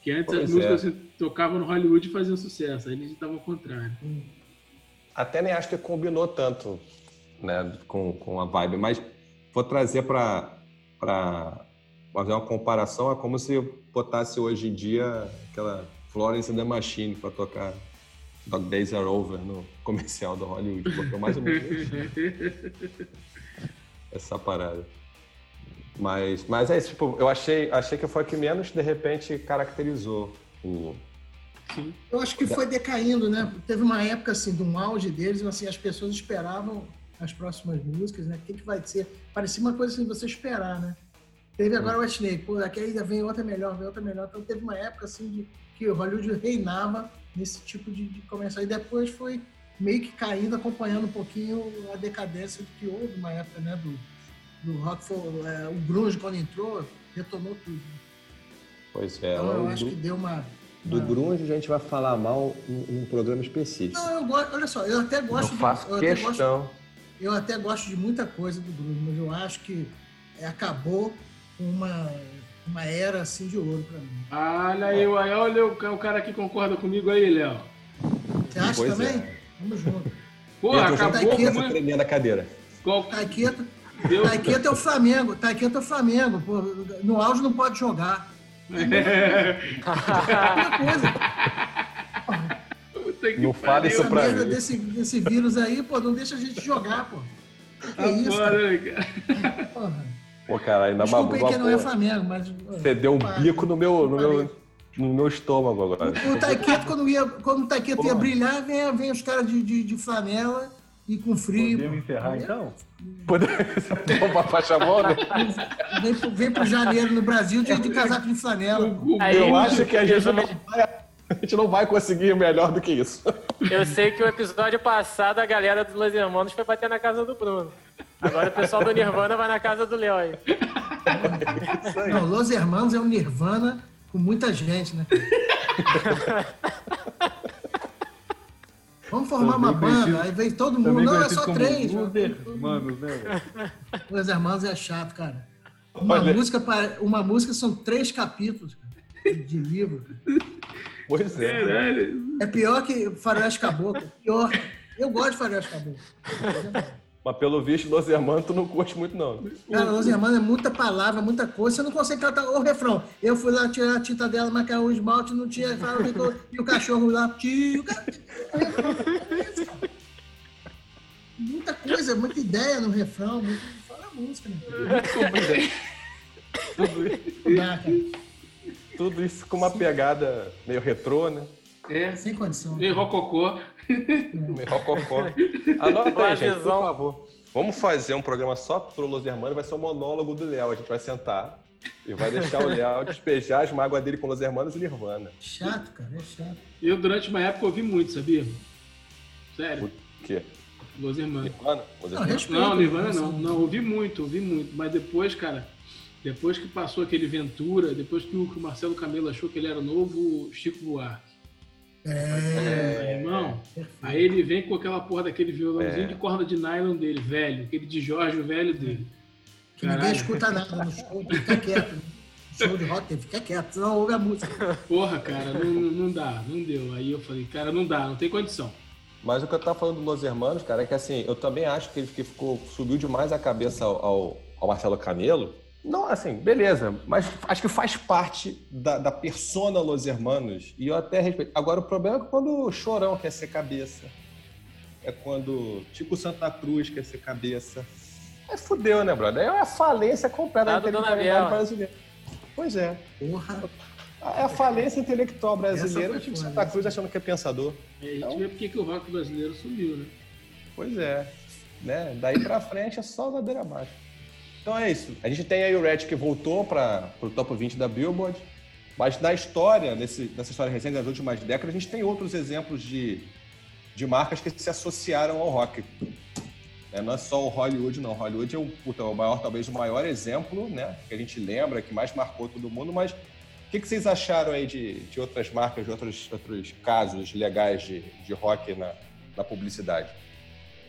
Que antes Pois as é. músicas assim, tocavam no Hollywood e faziam sucesso, aí eles estavam ao contrário. Até nem acho que combinou tanto né, com, com a vibe, mas vou trazer para fazer uma comparação. É como se botasse hoje em dia aquela Florence and the Machine para tocar Dog Days Are Over no comercial do Hollywood. Porque é mais ou menos essa parada. Mas, mas é isso, tipo, eu achei, achei que foi o que menos, de repente, caracterizou o, Eu acho que foi decaindo, né? Teve uma época assim, de um auge deles, assim, as pessoas esperavam as próximas músicas, né? O que, que vai ser? Parecia uma coisa assim, você esperar, né? Teve agora o Whitney, pô, daqui ainda vem outra melhor, vem outra melhor. Então teve uma época assim de que o Hollywood reinava nesse tipo de, de comercial. E depois foi meio que caindo, acompanhando um pouquinho a decadência que houve uma época, né? Do, do rock, for, é, o grunge quando entrou, retomou tudo. Pois é, Então eu o acho do- que deu uma... Do uma- grunge a gente vai falar mal em um programa específico. Não, eu gosto, olha só, eu até gosto. de- faço eu até gosto- questão. Eu até gosto de muita coisa do grunge, mas eu acho que é, acabou uma, uma era assim de ouro pra mim. Olha aí, olha, olha o, o cara que concorda comigo aí, Léo. Você acha Pois também? é. Vamos junto. Tá acabou aqui, com essa uma... tremenda cadeira. Qual... Taqueta. Taqueta é o Flamengo. Taqueta é o Flamengo. Pô, no auge não pode jogar. Outra coisa. Não fala pariu. isso pra mim. desse, desse vírus aí, pô, não deixa a gente jogar, pô. Que, que Tá é isso, cara? Porra. Pô, caralho, na Desculpa aí que não é Flamengo, mas. Você deu um Para. bico no meu, no meu, no meu estômago agora. O Taqueto, quando, ia, quando o Taqueto ia brilhar, vem, vem os caras de, de, de flanela e com frio. Podemos encerrar então? Uma faixa bola? Vem, pro- vem pro janeiro no Brasil de, de casaco de flanela. Eu acho que a gente não vai, a gente não vai conseguir melhor do que isso. Eu sei que o episódio passado a galera dos Los Hermanos foi bater na casa do Bruno. Agora o pessoal do Nirvana vai na casa do Léo aí. Não, Los Hermanos é um Nirvana com muita gente, né? Vamos formar uma Também conhecido- banda, aí vem todo mundo. Também Não, é conhecido só três. Manos, né? velho? Los Hermanos é chato, cara. Uma Olha- música, uma música são três capítulos cara, de livro. Pois é. Caralho. É pior que Faroeste Caboclo. Pior. Eu gosto de Faroeste Caboclo. Mas pelo visto, Los Hermanos, tu não curte muito, não. Cara, Los Hermanos é muita palavra, muita coisa. Você não consegue cantar o refrão. Eu fui lá tirar a tinta dela, marcar o esmalte, não tinha. fala, E o cachorro lá, tio. Muita coisa, muita ideia no refrão. Muito... Fala a música, né? Tudo, isso- Não dá, cara. Tudo isso com uma pegada meio retrô, né? É, Sem condição. meio rococó. Meio rococó. Anota aí, gente, por favor. Vamos fazer um programa só pro Los Hermanos, vai ser um monólogo do Léo. A gente vai sentar e vai deixar o Léo despejar as mágoas dele com Los Hermanos e Nirvana. Chato, cara, é chato. Eu, durante uma época, ouvi muito, sabia? Sério, O quê? Los Hermanos. Nirvana? Los Não, Hermanos? respeito. Não, Nirvana assim. não. Não, ouvi muito, ouvi muito. Mas depois, cara, depois que passou aquele Ventura, depois que o, Marcelo Camelo achou que ele era o novo Chico Buarque. É. Irmão, perfeito. aí ele vem com aquela porra daquele violãozinho É. de corda de nylon dele, velho. Aquele de Jorge, o velho dele. Que ninguém escuta nada no show, fica quieto. né? Show de rock, fica quieto, senão ouve a música. Porra, cara, não, não dá, não deu. Aí eu falei, cara, não dá, não tem condição. Mas o que eu tava falando do Los Hermanos, cara, é que assim, eu também acho que ele que ficou, subiu demais a cabeça ao, ao, ao Marcelo Camelo. Não, assim, beleza, mas acho que faz parte da, da persona Los Hermanos. E eu até respeito. Agora, o problema é quando o Chorão quer ser cabeça. É quando, tipo, Santa Cruz quer ser cabeça. É fudeu, né, brother? É uma falência completa Tá da do Dona intelectualidade brasileira. Pois é. Porra. É a falência intelectual brasileira, tipo foda, Santa Cruz achando que é pensador. E aí a Então- gente vê porque que o rock brasileiro sumiu, né? Pois é. Né? Daí pra frente é só ladeira abaixo. Então é isso. A gente tem aí o Red que voltou para o top 20 da Billboard. Mas na história, nesse, nessa história recente das últimas décadas, a gente tem outros exemplos de, de marcas que se associaram ao rock. É, não é só o Hollywood, não. Hollywood é o, puta, o maior, talvez o maior exemplo, né? Que a gente lembra, que mais marcou todo mundo, mas O que, que vocês acharam aí de, de outras marcas, de outros, outros casos legais de, de rock na, na publicidade?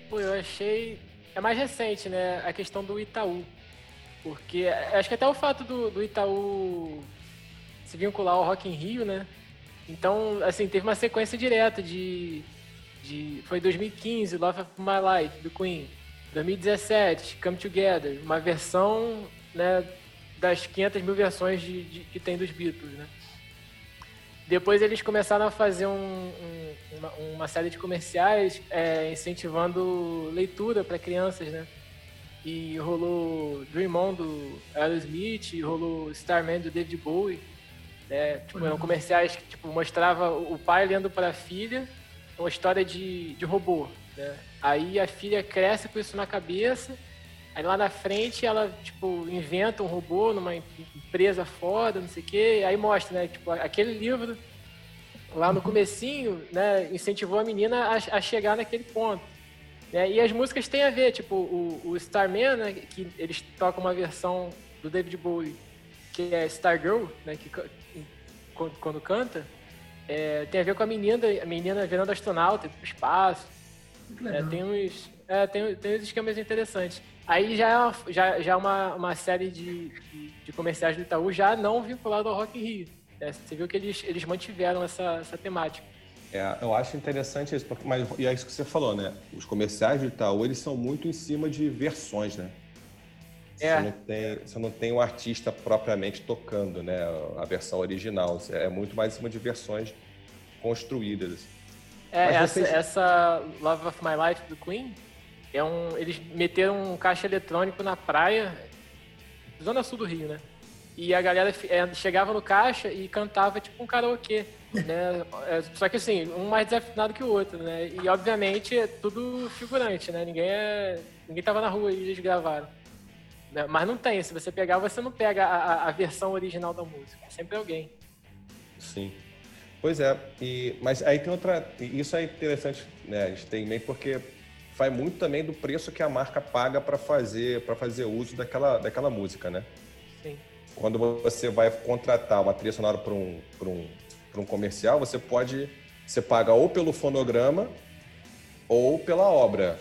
Pô, eu achei. É mais recente, né? A questão do Itaú. Porque acho que até o fato do, do Itaú se vincular ao Rock in Rio, né? Então, assim, teve uma sequência direta de. de foi 2015, Love of My Life, do Queen. 2017, Come Together, uma versão né, das 500 mil versões de, de, que tem dos Beatles, né? Depois eles começaram a fazer um, um, uma, uma, série de comerciais é, incentivando leitura para crianças, né? E rolou Dream On do Aerosmith, rolou Starman do David Bowie. Né? Tipo, eram comerciais que tipo, mostrava o pai lendo para a filha uma história de, de robô. Né? Aí a filha cresce com isso na cabeça, aí lá na frente ela, tipo, inventa um robô numa empresa foda, não sei o quê, aí mostra, né, tipo, aquele livro lá no comecinho, né, incentivou a menina a, a chegar naquele ponto. Né? E as músicas têm a ver, tipo, o, o Starman, né, que eles tocam uma versão do David Bowie, que é Stargirl, né, que quando, quando canta, é, tem a ver com a menina, a menina virando astronauta, pro espaço. É, tem uns. É, tem, tem uns esquemas interessantes. Aí já é uma, já, já é uma, uma série de, de, de, comerciais do Itaú já não vinculado ao Rock in Rio. É, você viu que eles, eles mantiveram essa, essa temática. É, eu acho interessante isso, porque, mas e é isso que você falou, né? Os comerciais do Itaú, eles são muito em cima de versões, né? É. Você, não tem, você não tem um artista propriamente tocando, né? A versão original. É muito mais em cima de versões construídas. É, essa, vocês... essa Love of My Life do Queen, é um, eles meteram um caixa eletrônico na praia, zona sul do Rio, né? E a galera é, chegava no caixa e cantava tipo um karaokê, né? É, só que assim, um mais desafinado que o outro, né? E obviamente é tudo figurante, né? Ninguém, é, ninguém tava na rua e eles gravaram. Né? Mas não tem, se você pegar, você não pega a, a versão original da música, é sempre alguém. Sim. Pois é, e, mas aí tem outra. Isso é interessante, né? A gente tem meio porque vai muito também do preço que a marca paga para fazer para fazer uso daquela, daquela música, né? Quando você vai contratar uma trilha sonora para um, um, um comercial, você pode. Você paga ou pelo fonograma ou pela obra.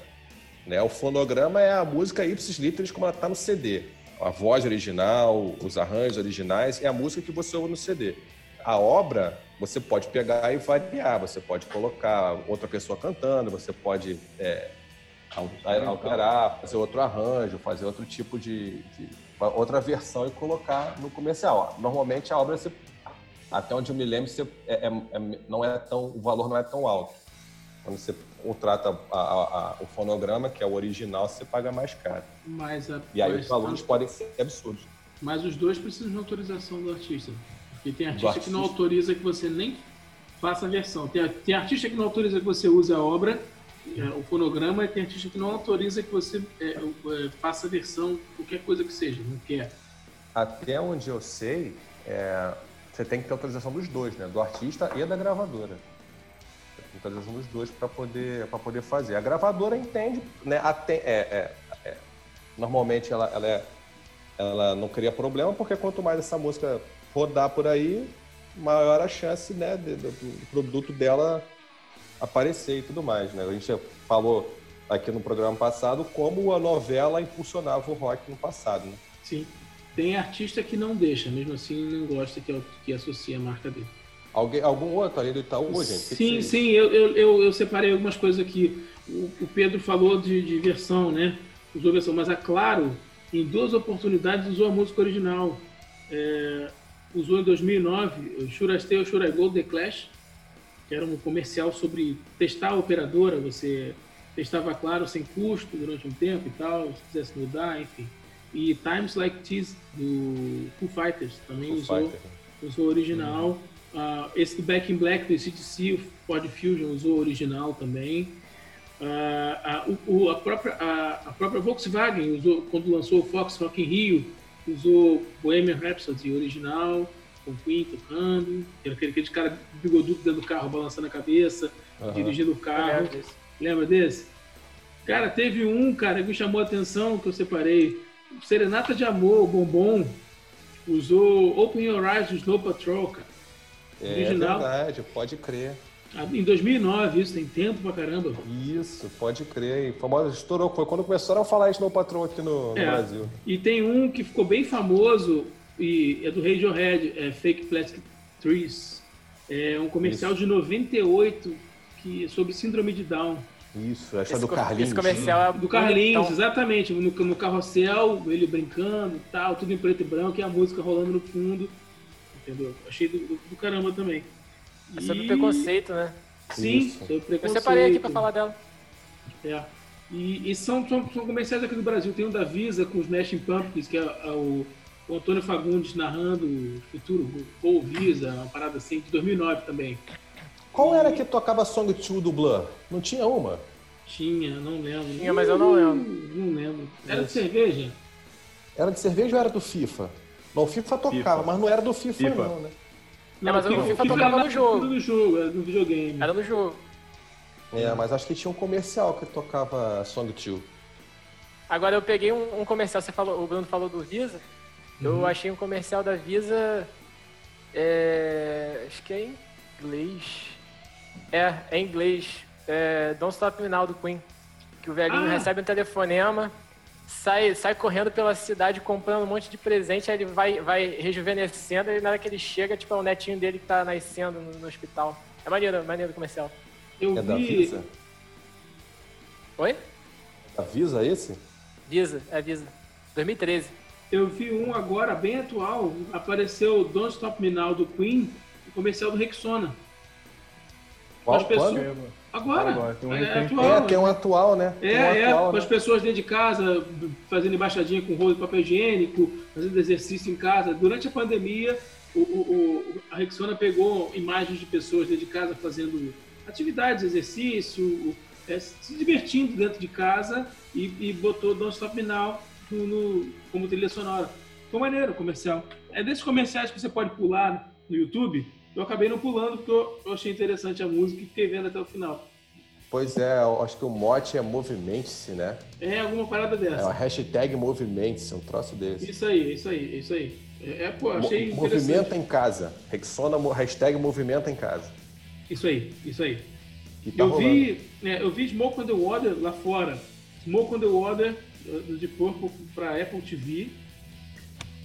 Né? O fonograma é a música ipsis literis como ela está no CD. A voz original, os arranjos originais, é a música que você ouve no CD. A obra você pode pegar e variar, você pode colocar outra pessoa cantando, você pode é, alterar, fazer outro arranjo, fazer outro tipo de, de, outra versão e colocar no comercial. Normalmente a obra, você, até onde eu me lembro, você, é, é, é, não é tão, o valor não é tão alto. Quando você contrata a, a, a, o fonograma, que é o original, você paga mais caro. Mas e aí os valores podem ser absurdos. Mas os dois precisam de autorização do artista. Porque tem artista, artista, que não autoriza que você nem faça a versão. Tem, tem artista que não autoriza que você use a obra, é, o fonograma, e tem artista que não autoriza que você é, é, faça a versão, qualquer coisa que seja, não quer. Até onde eu sei, é, você tem que ter autorização dos dois, né? Do artista e da gravadora. Autorização dos dois para poder, poder fazer. A gravadora entende, né? Até, é, é, normalmente ela, ela, é, ela não cria problema, porque quanto mais essa música rodar por aí, maior a chance né, do, do produto dela aparecer e tudo mais. Né? A gente falou aqui no programa passado como a novela impulsionava o rock no passado. Né? Sim. Tem artista que não deixa, mesmo assim não gosta que, que associe a marca dele. Alguém, algum outro ali do Itaú, gente? Sim, que sim, eu, eu, eu, eu, separei algumas coisas aqui. O, o Pedro falou de, de, versão, né? Usou versão, mas a Claro, em duas oportunidades, usou a música original. É, usou em 2009 Should I Stay or Should I Go The Clash, que era um comercial sobre testar a operadora, você testava claro sem custo durante um tempo e tal, se quisesse mudar, enfim. E Times Like This do Foo Fighters também Foo usou, Fighter. usou original. Uhum. Uh, esse do Back in Black do CTC, o Ford Fusion usou original também. Uh, a, o, a, própria, a, a, própria Volkswagen usou quando lançou o Fox Rock in Rio usou Bohemian Rhapsody original, Queen tocando, aquele, aquele cara bigodudo dentro do carro, balançando a cabeça, uhum. dirigindo o carro. Lembra desse? Cara, teve um, cara, que me chamou a atenção, que eu separei. Serenata de Amor, Bombom. Usou Open Your Eyes do Snow Patrol, cara. É Original. verdade, pode crer. Ah, Em 2009, isso tem tempo pra caramba. Isso, pode crer. E famoso, estourou. Foi quando começaram a falar isso no Patrão aqui no, no É. Brasil. E tem um que ficou bem famoso e é do Radiohead, é Fake Plastic Trees. É um comercial de 98 que é sobre síndrome de Down. Isso, essa é Esse, do Carlinhos. esse comercial é Do Carlinhos, bonitão. exatamente. No, no carrossel, ele brincando e tal, tudo em preto e branco e a música rolando no fundo. Entendeu? Achei do, do- do caramba também. É sobre E- preconceito, né? Sim, Isso. sobre Eu preconceito. separei aqui pra falar dela. É. E, e são, são, são comerciais aqui do Brasil. Tem um da Visa com os Smashing Pumpkins, que é, é o, o Antônio Fagundes narrando o futuro, ou Visa, uma parada assim, de 2009 também. Qual era que tocava Song 2 do Blur? Não tinha uma? Tinha, não lembro. Tinha, mas eu não lembro. Não lembro. Era de cerveja? Era de cerveja ou era do FIFA? Não, o FIFA tocava, FIFA. mas não era do FIFA, FIFA. não, né? É, mas o FIFA FIFA era tocava no jogo. cultura do jogo, era no videogame. Era no jogo. É, mas acho que tinha um comercial que tocava Song 2. Agora eu peguei um, um comercial, você falou, o Bruno falou do Visa. Eu achei um comercial da Visa. É, acho que é em inglês. É, é em inglês. É, Don't Stop Me Now do Queen. Que o velhinho Ah. recebe um telefonema, sai, sai correndo pela cidade comprando um monte de presente, aí ele vai, vai rejuvenescendo e na hora que ele chega, tipo, é o netinho dele que tá nascendo no, no hospital. É maneiro, maneiro o comercial. Eu É da vi. Visa? Oi? Da Visa esse? Visa, é Visa. 2013. Eu vi um agora bem atual. Apareceu o Don't Stop Me Now do Queen, o comercial do Rexona. Qual, As pessoas-? Agora. Agora, tem um é atual. É, tem um atual, né? É, um é, atual, com as né? pessoas dentro de casa, fazendo embaixadinha com rolo de papel higiênico, fazendo exercício em casa. Durante a pandemia, o, o- o- a Rexona pegou imagens de pessoas dentro de casa fazendo atividades, exercício, é, se divertindo dentro de casa e, e botou Don't Stop Me Now no, no- como trilha sonora. Ficou maneiro o comercial. É desses comerciais que você pode pular no YouTube. Eu acabei não pulando porque eu, eu achei interessante a música e fiquei vendo até o final. Pois é, eu acho que o mote é movimente-se, né? É alguma parada É dessa. o hashtag movimente-se, um troço desse. Isso aí, isso aí, isso aí. É, é, pô, achei Mo- interessante. movimenta em casa. Rexona, hashtag movimenta em casa. Isso aí, isso aí. Tá eu rolando. vi, é, eu vi Smoke on the Water lá fora. Smoke on the Water do Deep Purple para Apple TV.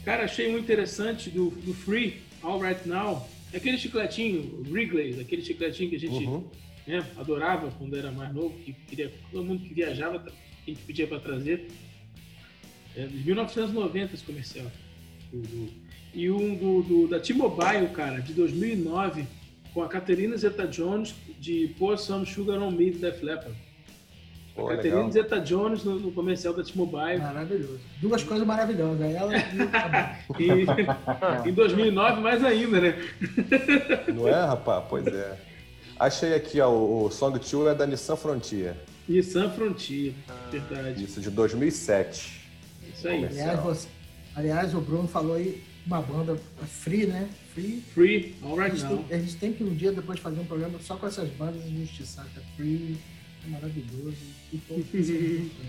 Cara, achei muito interessante do, do Free All Right Now. É aquele chicletinho, Wrigley's, aquele chicletinho que a gente Uhum. né, adorava quando era mais novo, que queria, todo mundo que viajava, a gente pedia para trazer. É de 1990 esse comercial. E um do, do- da T-Mobile, cara, de 2009, com a Caterina Zeta-Jones, de Pour Some Sugar on Me, do Def Leppard. Pô, Caterina legal. Zeta-Jones no, no comercial da T-Mobile. Maravilhoso. Duas coisas maravilhosas. Ela e. E em 2009, mais ainda, né? Não é, rapaz? Pois é. Achei aqui, ó, o, Song 2 é da Nissan Frontier. E San Frontier, verdade. Isso, de 2007. Isso aí. Aliás, você- aliás, o Bruno falou aí uma banda Free, né? Free. Free, All A gente, tem, a gente tem que um dia depois fazer um programa só com essas bandas injustiçadas. Free é maravilhoso. E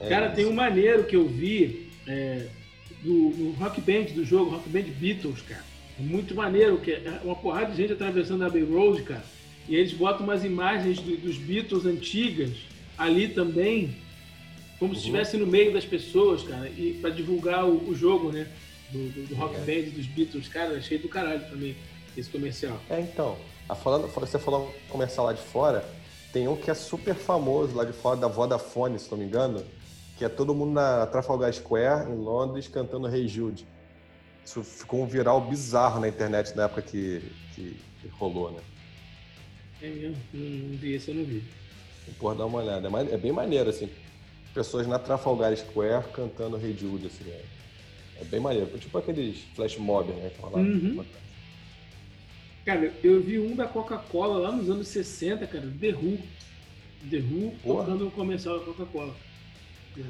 É Cara, tem um maneiro que eu vi é, do, no Rock Band do jogo, Rock Band Beatles, cara. É muito maneiro, que é uma porrada de gente atravessando a Abbey Road, cara. E eles botam umas imagens do- dos Beatles antigas ali também, como se estivesse no meio das pessoas, cara, e para divulgar o, o jogo, né? Do, do- do Rock É. Band dos Beatles, cara, achei do caralho também esse comercial. É, então. A falando, você falou comercial lá de fora, tem um que é super famoso lá de fora, da Vodafone, se não me engano, que é todo mundo na Trafalgar Square, em Londres, cantando Hey Jude. Isso ficou um viral bizarro na internet na época que, que, que rolou, né? É mesmo, não, vi esse, eu não vi. Porra, dá uma olhada. É É bem maneiro, assim. Pessoas na Trafalgar Square cantando Hey Jude, assim. É, é bem maneiro. Tipo aqueles flash mob, né? que rola- Uhum. Cara, eu vi um da Coca-Cola lá nos anos 60, cara, The Who. The Who Porra. tocando no comercial da Coca-Cola.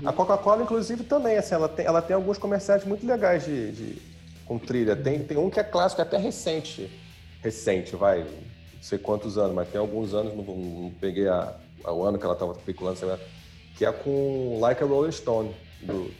A Coca-Cola, inclusive, também, assim, ela tem, ela tem alguns comerciais muito legais de, de- com trilha. Tem, tem um que é clássico, é até recente. Recente, vai, não sei quantos anos, mas tem alguns anos, não, não peguei a, a- o ano que ela estava especulando, sei lá, que é com Like a Rolling Stone, do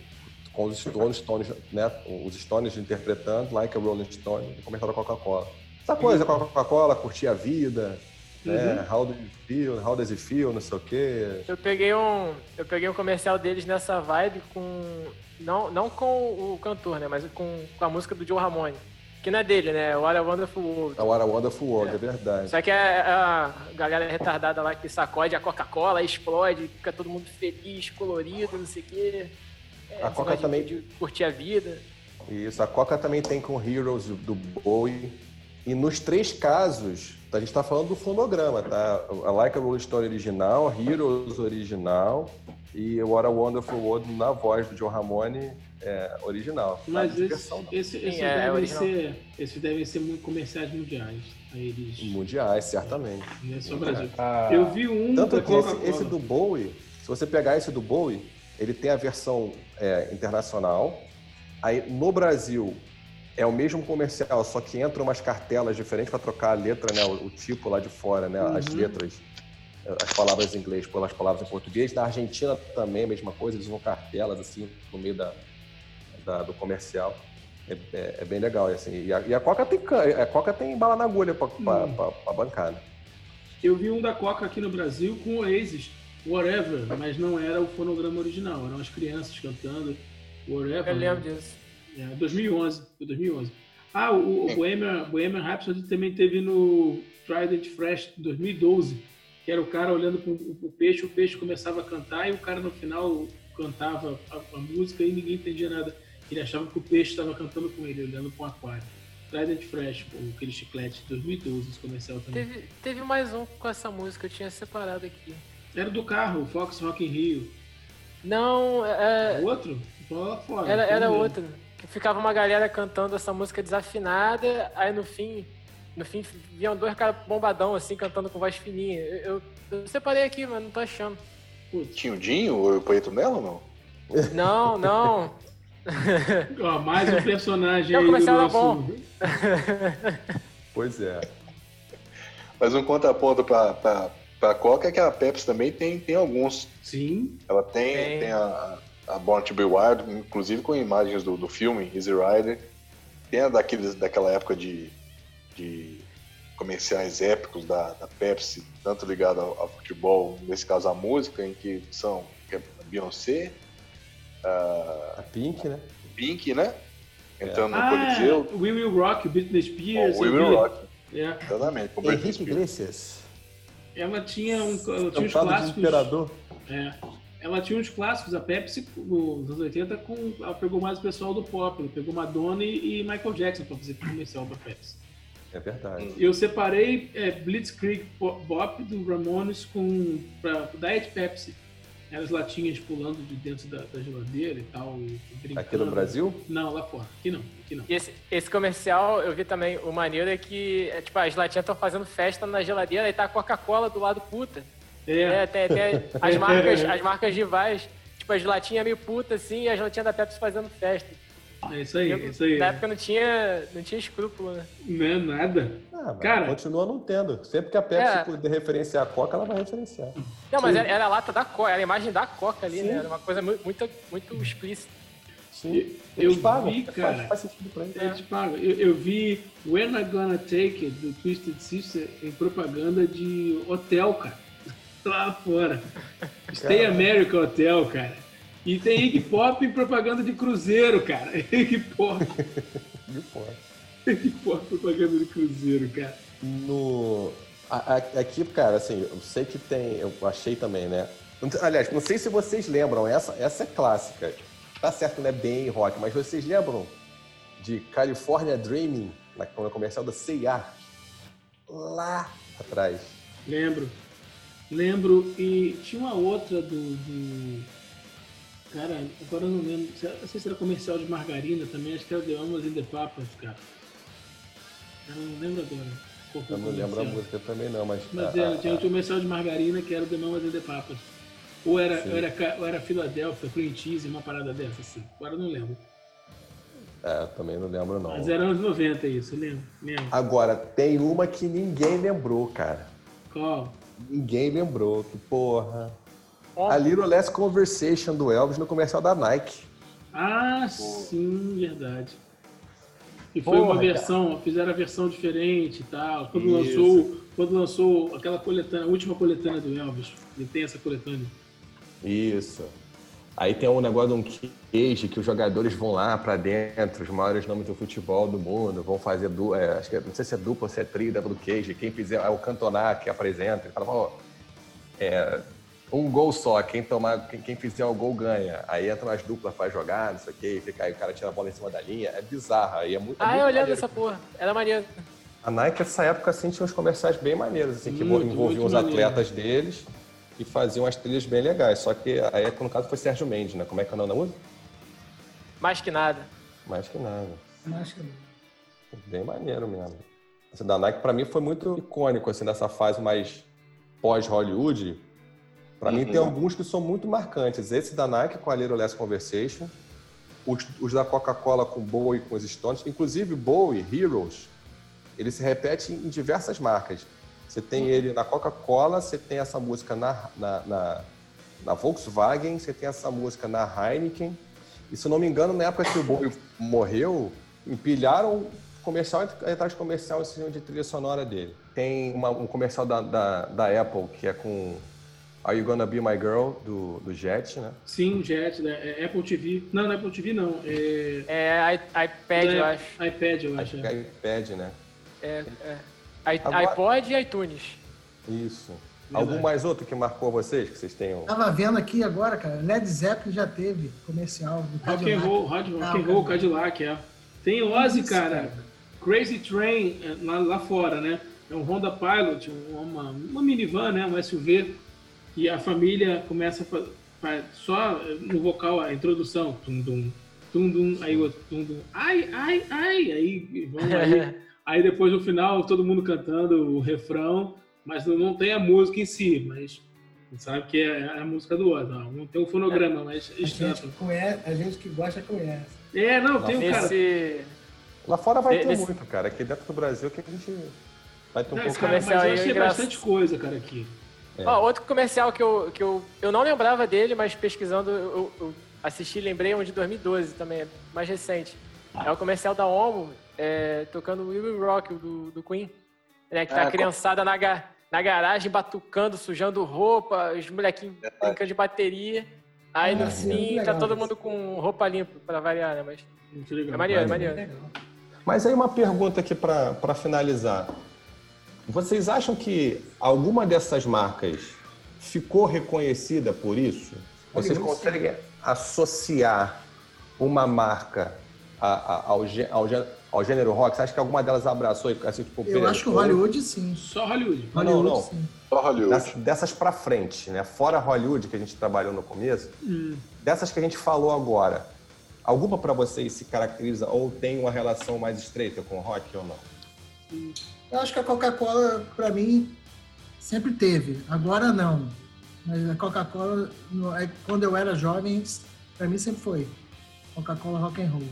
com os Stones, Stones, né? Os Stones interpretando, Like a Rolling Stone, comercial da Coca-Cola. Essa coisa, Coca-Cola, curtir a vida, né? How do you feel, how does it feel, não sei o quê. Eu peguei um, eu peguei um comercial deles nessa vibe com não, não com o cantor, né, mas com, com a música do Joe Ramone. Que não é dele, né? What a Wonderful World. A What a Wonderful World, é, verdade. Só que é a galera retardada lá que sacode a Coca-Cola, explode, fica todo mundo feliz, colorido, não sei o quê. É, a Coca também. De curtir a vida. Isso, a Coca também tem com Heroes do Bowie. E nos três casos, a gente está falando do fonograma, tá? A Like a Rolling Stone original, Heroes original e What a Wonderful World na voz do Joe Ramone é, original. Mas esse, esse, é, devem ser, esses devem ser muito comerciais mundiais. Eles... Mundiais, certamente. Não é só Brasil. Ah, Eu vi um. Tanto que esse, esse, do Bowie, se você pegar esse do Bowie, ele tem a versão é, internacional. Aí no Brasil é o mesmo comercial, só que entram umas cartelas diferentes para trocar a letra, né? O, o, tipo lá de fora, né? Uhum. As letras, as palavras em inglês pelas palavras em português. Na Argentina também é a mesma coisa, eles usam cartelas assim no meio da, da do comercial. É, é, é, bem legal, assim. E a, e a, Coca tem a Coca tem bala na agulha para hum. bancar. Né? Eu vi um da Coca aqui no Brasil com Oasis, Whatever, mas não era o fonograma original, eram as crianças cantando Whatever. Eu lembro disso. É, 2011, 2011. Ah, o, o Bohemian, Bohemian Rhapsody também teve no Trident Fresh 2012, que era o cara olhando para o peixe, o peixe começava a cantar e o cara no final cantava a, a música e ninguém entendia nada. Ele achava que o peixe estava cantando com ele, olhando para o aquário. Trident Fresh, pô, aquele chiclete, 2012, esse comercial também. Teve, teve mais um com essa música, eu tinha separado aqui. Era do carro, Fox Rock in Rio. Não, é. é outro? Fora. Era, era outro. Ficava uma galera cantando essa música desafinada, aí no fim. No fim, viam dois caras bombadão, assim, cantando com voz fininha. Eu, eu, eu separei aqui, mas não tô achando. O Dinho, o Poeto Melo, não? Não, não. Ó, mais um personagem aí do nosso... Bom. pois é. Mas um contraponto para Pra Coca é que a Pepsi também tem, tem alguns. Sim. Ela tem, tem. tem a, a Born to Be Wild, inclusive com imagens do, do filme Easy Rider. Tem a daqueles, daquela época de, de comerciais épicos da, da Pepsi, tanto ligado ao, ao, futebol, nesse caso a música, em que são a é Beyoncé, a, a Pink, né? Pink, né? Entrando é. no ah, Coliseu. We Will Rock, Britney Spears. Oh, We Will Rock. Yeah. Exatamente. Henrique Iglesias. Ela tinha, um, ela tinha uns clássicos. Imperador. É. Ela tinha uns clássicos, a Pepsi, nos anos 80, com, ela pegou mais o pessoal do pop. Ela pegou Madonna e, Michael Jackson para fazer comercial da Pepsi. É verdade. Eu separei é, Blitzkrieg Bop do Ramones com pra, Diet Pepsi as latinhas pulando de dentro da, da geladeira e tal. E Aqui no Brasil? Não, lá fora. Aqui não. Aqui não. E esse, esse comercial, eu vi também, o maneiro é que, é, tipo, as latinhas estão fazendo festa na geladeira e tá a Coca-Cola do lado puta. É. é tem, tem as, marcas, as marcas rivais, tipo, as latinhas meio puta assim e as latinhas da Pepsi fazendo festa. É isso aí, é isso aí. Na época não tinha, não tinha escrúpulo, né? Não é nada. Ah, Cara, continua não tendo. Sempre que a Pepsi é. puder referenciar a Coca, ela vai referenciar. Não, mas era, era, a lata da Coca, era a imagem da Coca ali, né? Sim. né? Era uma coisa muito, muito, muito explícita. Sim. Eu, eu pagam, vi, cara. Faz, faz sentido pra eles. Eles pagam. Eu, eu, vi When I Gonna Take It, do Twisted Sister, em propaganda de hotel, cara. Lá fora. Stay America Hotel, cara. E tem Iggy Pop em propaganda de cruzeiro, cara. Iggy Pop. Iggy Pop. Iggy Pop propaganda de cruzeiro, cara. No... Aqui, cara, assim, eu sei que tem... Eu achei também, né? Aliás, não sei se vocês lembram, essa, essa é clássica. Tá certo, não é bem rock, mas vocês lembram de California Dreaming, na, comercial da C&A? Lá atrás. Lembro. Lembro. E tinha uma outra do... do Cara, agora eu não lembro. Não sei se era comercial de margarina também, acho que era The Almas and the Papas, cara. Eu não lembro agora. Eu não lembro a música também não, mas. Mas a, era, tinha um comercial de margarina que era The Mamas and the Papas. Ou era, ou era, ou era Filadélfia, cream cheese, uma parada dessa, assim. Agora eu não lembro. É, também não lembro não. Mas era anos 90 isso, lembro, lembro. Agora, tem uma que ninguém lembrou, cara. Qual? Ninguém lembrou, que porra. A Little Less Conversation do Elvis no comercial da Nike. Ah, sim, verdade. E foi Porra, uma versão, fizeram a versão diferente e tal. Quando Isso. lançou, quando lançou aquela coletânea, a última coletânea do Elvis, ele tem essa coletânea. Isso. Aí tem um negócio de um cage que os jogadores vão lá pra dentro, os maiores nomes do futebol do mundo, vão fazer, du é, acho que, não sei se é dupla ou se é dentro do cage. Quem fizer, é o Cantona que apresenta, ele fala, ó, é, um gol só, quem tomar, quem, quem fizer o gol ganha. Aí entram as duplas pra jogar, não sei o quê, fica, aí o cara tira a bola em cima da linha. É bizarro, aí é muito. é Ah, eu olhando essa porra. Era maneiro. A Nike, nessa época, assim, tinha uns comerciais bem maneiros, assim, que Muito, envolviam muito os maneiro. atletas deles e faziam as trilhas bem legais. Só que aí, no caso, foi Sérgio Mendes, né? Como é que é o nome da música? Mais que nada. Mais que nada. Acho que Bem maneiro mesmo. Esse da Nike, pra mim, foi muito icônico, assim, nessa fase mais pós-Hollywood. Pra mim, Uhum. tem alguns que são muito marcantes. Esse da Nike com a Little Less Conversation. Os, os da Coca-Cola com Bowie com os Stones. Inclusive, Bowie, Heroes, ele se repete em diversas marcas. Você tem ele na Coca-Cola, você tem essa música na, na, na, na Volkswagen, você tem essa música na Heineken. E se eu não me engano, na época que o Bowie morreu, empilharam comercial atrás de comercial em cima de trilha sonora dele. Tem uma- um comercial da, da, da Apple que é com Are You Gonna Be My Girl, do, do Jet, né? Sim, Jet, né? É Apple TV. Não, não é Apple TV, não. É, É i- iPad, eu é acho. iPad, eu acho. É iPad, né? É, é. I- Agora- iPod e iTunes. Isso. Algum mais outro que marcou vocês, que vocês tenham? Tava vendo aqui agora, cara, Led Zeppelin já teve comercial do Rock and. Roll, rock, rock and roll. Cadillac, é. Tem Ozzy, Isso, cara. cara. Crazy Train, é, lá, lá fora, né? É um Honda Pilot, um- uma, uma minivan, né? Um SUV. E a família começa a só no vocal, a introdução. Tum, dum, tum, dum, aí o outro, tum, dum. Ai, ai, ai. Aí, vamos aí. aí depois no final, todo mundo cantando o refrão, mas não, não tem a música em si, mas a gente sabe que é a música do Ozzy. ó. Não tem um fonograma, mas A gente, conhece, a gente que gosta conhece. É, não, tem um cara. Nesse. Lá fora vai ter Esse- muito, cara. Aqui dentro do Brasil que a gente vai ter um Não, pouco. cara, mas comercial eu aí é achei engraçado. bastante coisa, cara, aqui. É. Ó, outro comercial que, eu, que eu, eu não lembrava dele, mas pesquisando eu, eu assisti lembrei um de 2012 também, é mais recente. É o comercial da Omo, é, tocando Will Will Rock, o do, do Queen. Né, que tá Ah, a criançada na, na garagem batucando, sujando roupa, os molequinhos brincando de bateria. Aí no Ah, fim tá legal todo mundo com roupa limpa, pra variar, né? Mas legal. é maneiro, é Maneiro. Mas aí uma pergunta aqui para finalizar. Vocês acham que alguma dessas marcas ficou reconhecida por isso? Vocês conseguem associar uma marca a- a- ao, ao ao gênero rock? Você acha que alguma delas abraçou? e Assim, tipo, Eu acho que o Hollywood sim. Só Hollywood. Não, Hollywood não. sim. Só Hollywood. Dessas, dessas para frente, né? Fora Hollywood, que a gente trabalhou no começo, dessas que a gente falou agora, alguma para vocês se caracteriza ou tem uma relação mais estreita com o rock ou não? Eu acho que a Coca-Cola, para mim, sempre teve. Agora não. Mas a Coca-Cola, é, quando eu era jovem, para mim sempre foi. Coca-Cola Rock and Roll.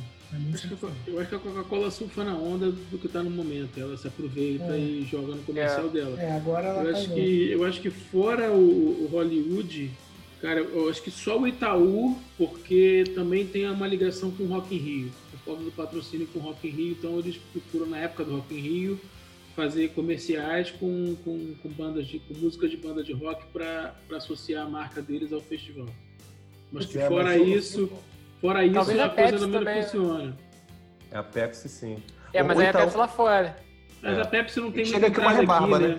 Acho que. Co- Eu acho que a Coca-Cola surfa na onda do que tá no momento. Ela se aproveita É. e joga no comercial dela. É, agora ela Eu tá acho, que, eu acho que fora o, o Hollywood, cara, eu acho que só o Itaú, porque também tem uma ligação com o Rock in Rio. Por causa do patrocínio com o Rock in Rio, então eles procuram, na época do Rock in Rio, fazer comerciais com, com, com bandas de com música de banda de rock para associar a marca deles ao festival. Mas que É, fora isso, fora isso, Talvez a a coisa Pepsi não também. funciona. É a Pepsi, sim. É, mas aí a Itaú- Pepsi lá fora. Mas É. a Pepsi não tem Chega aqui uma rebarba, aqui, né?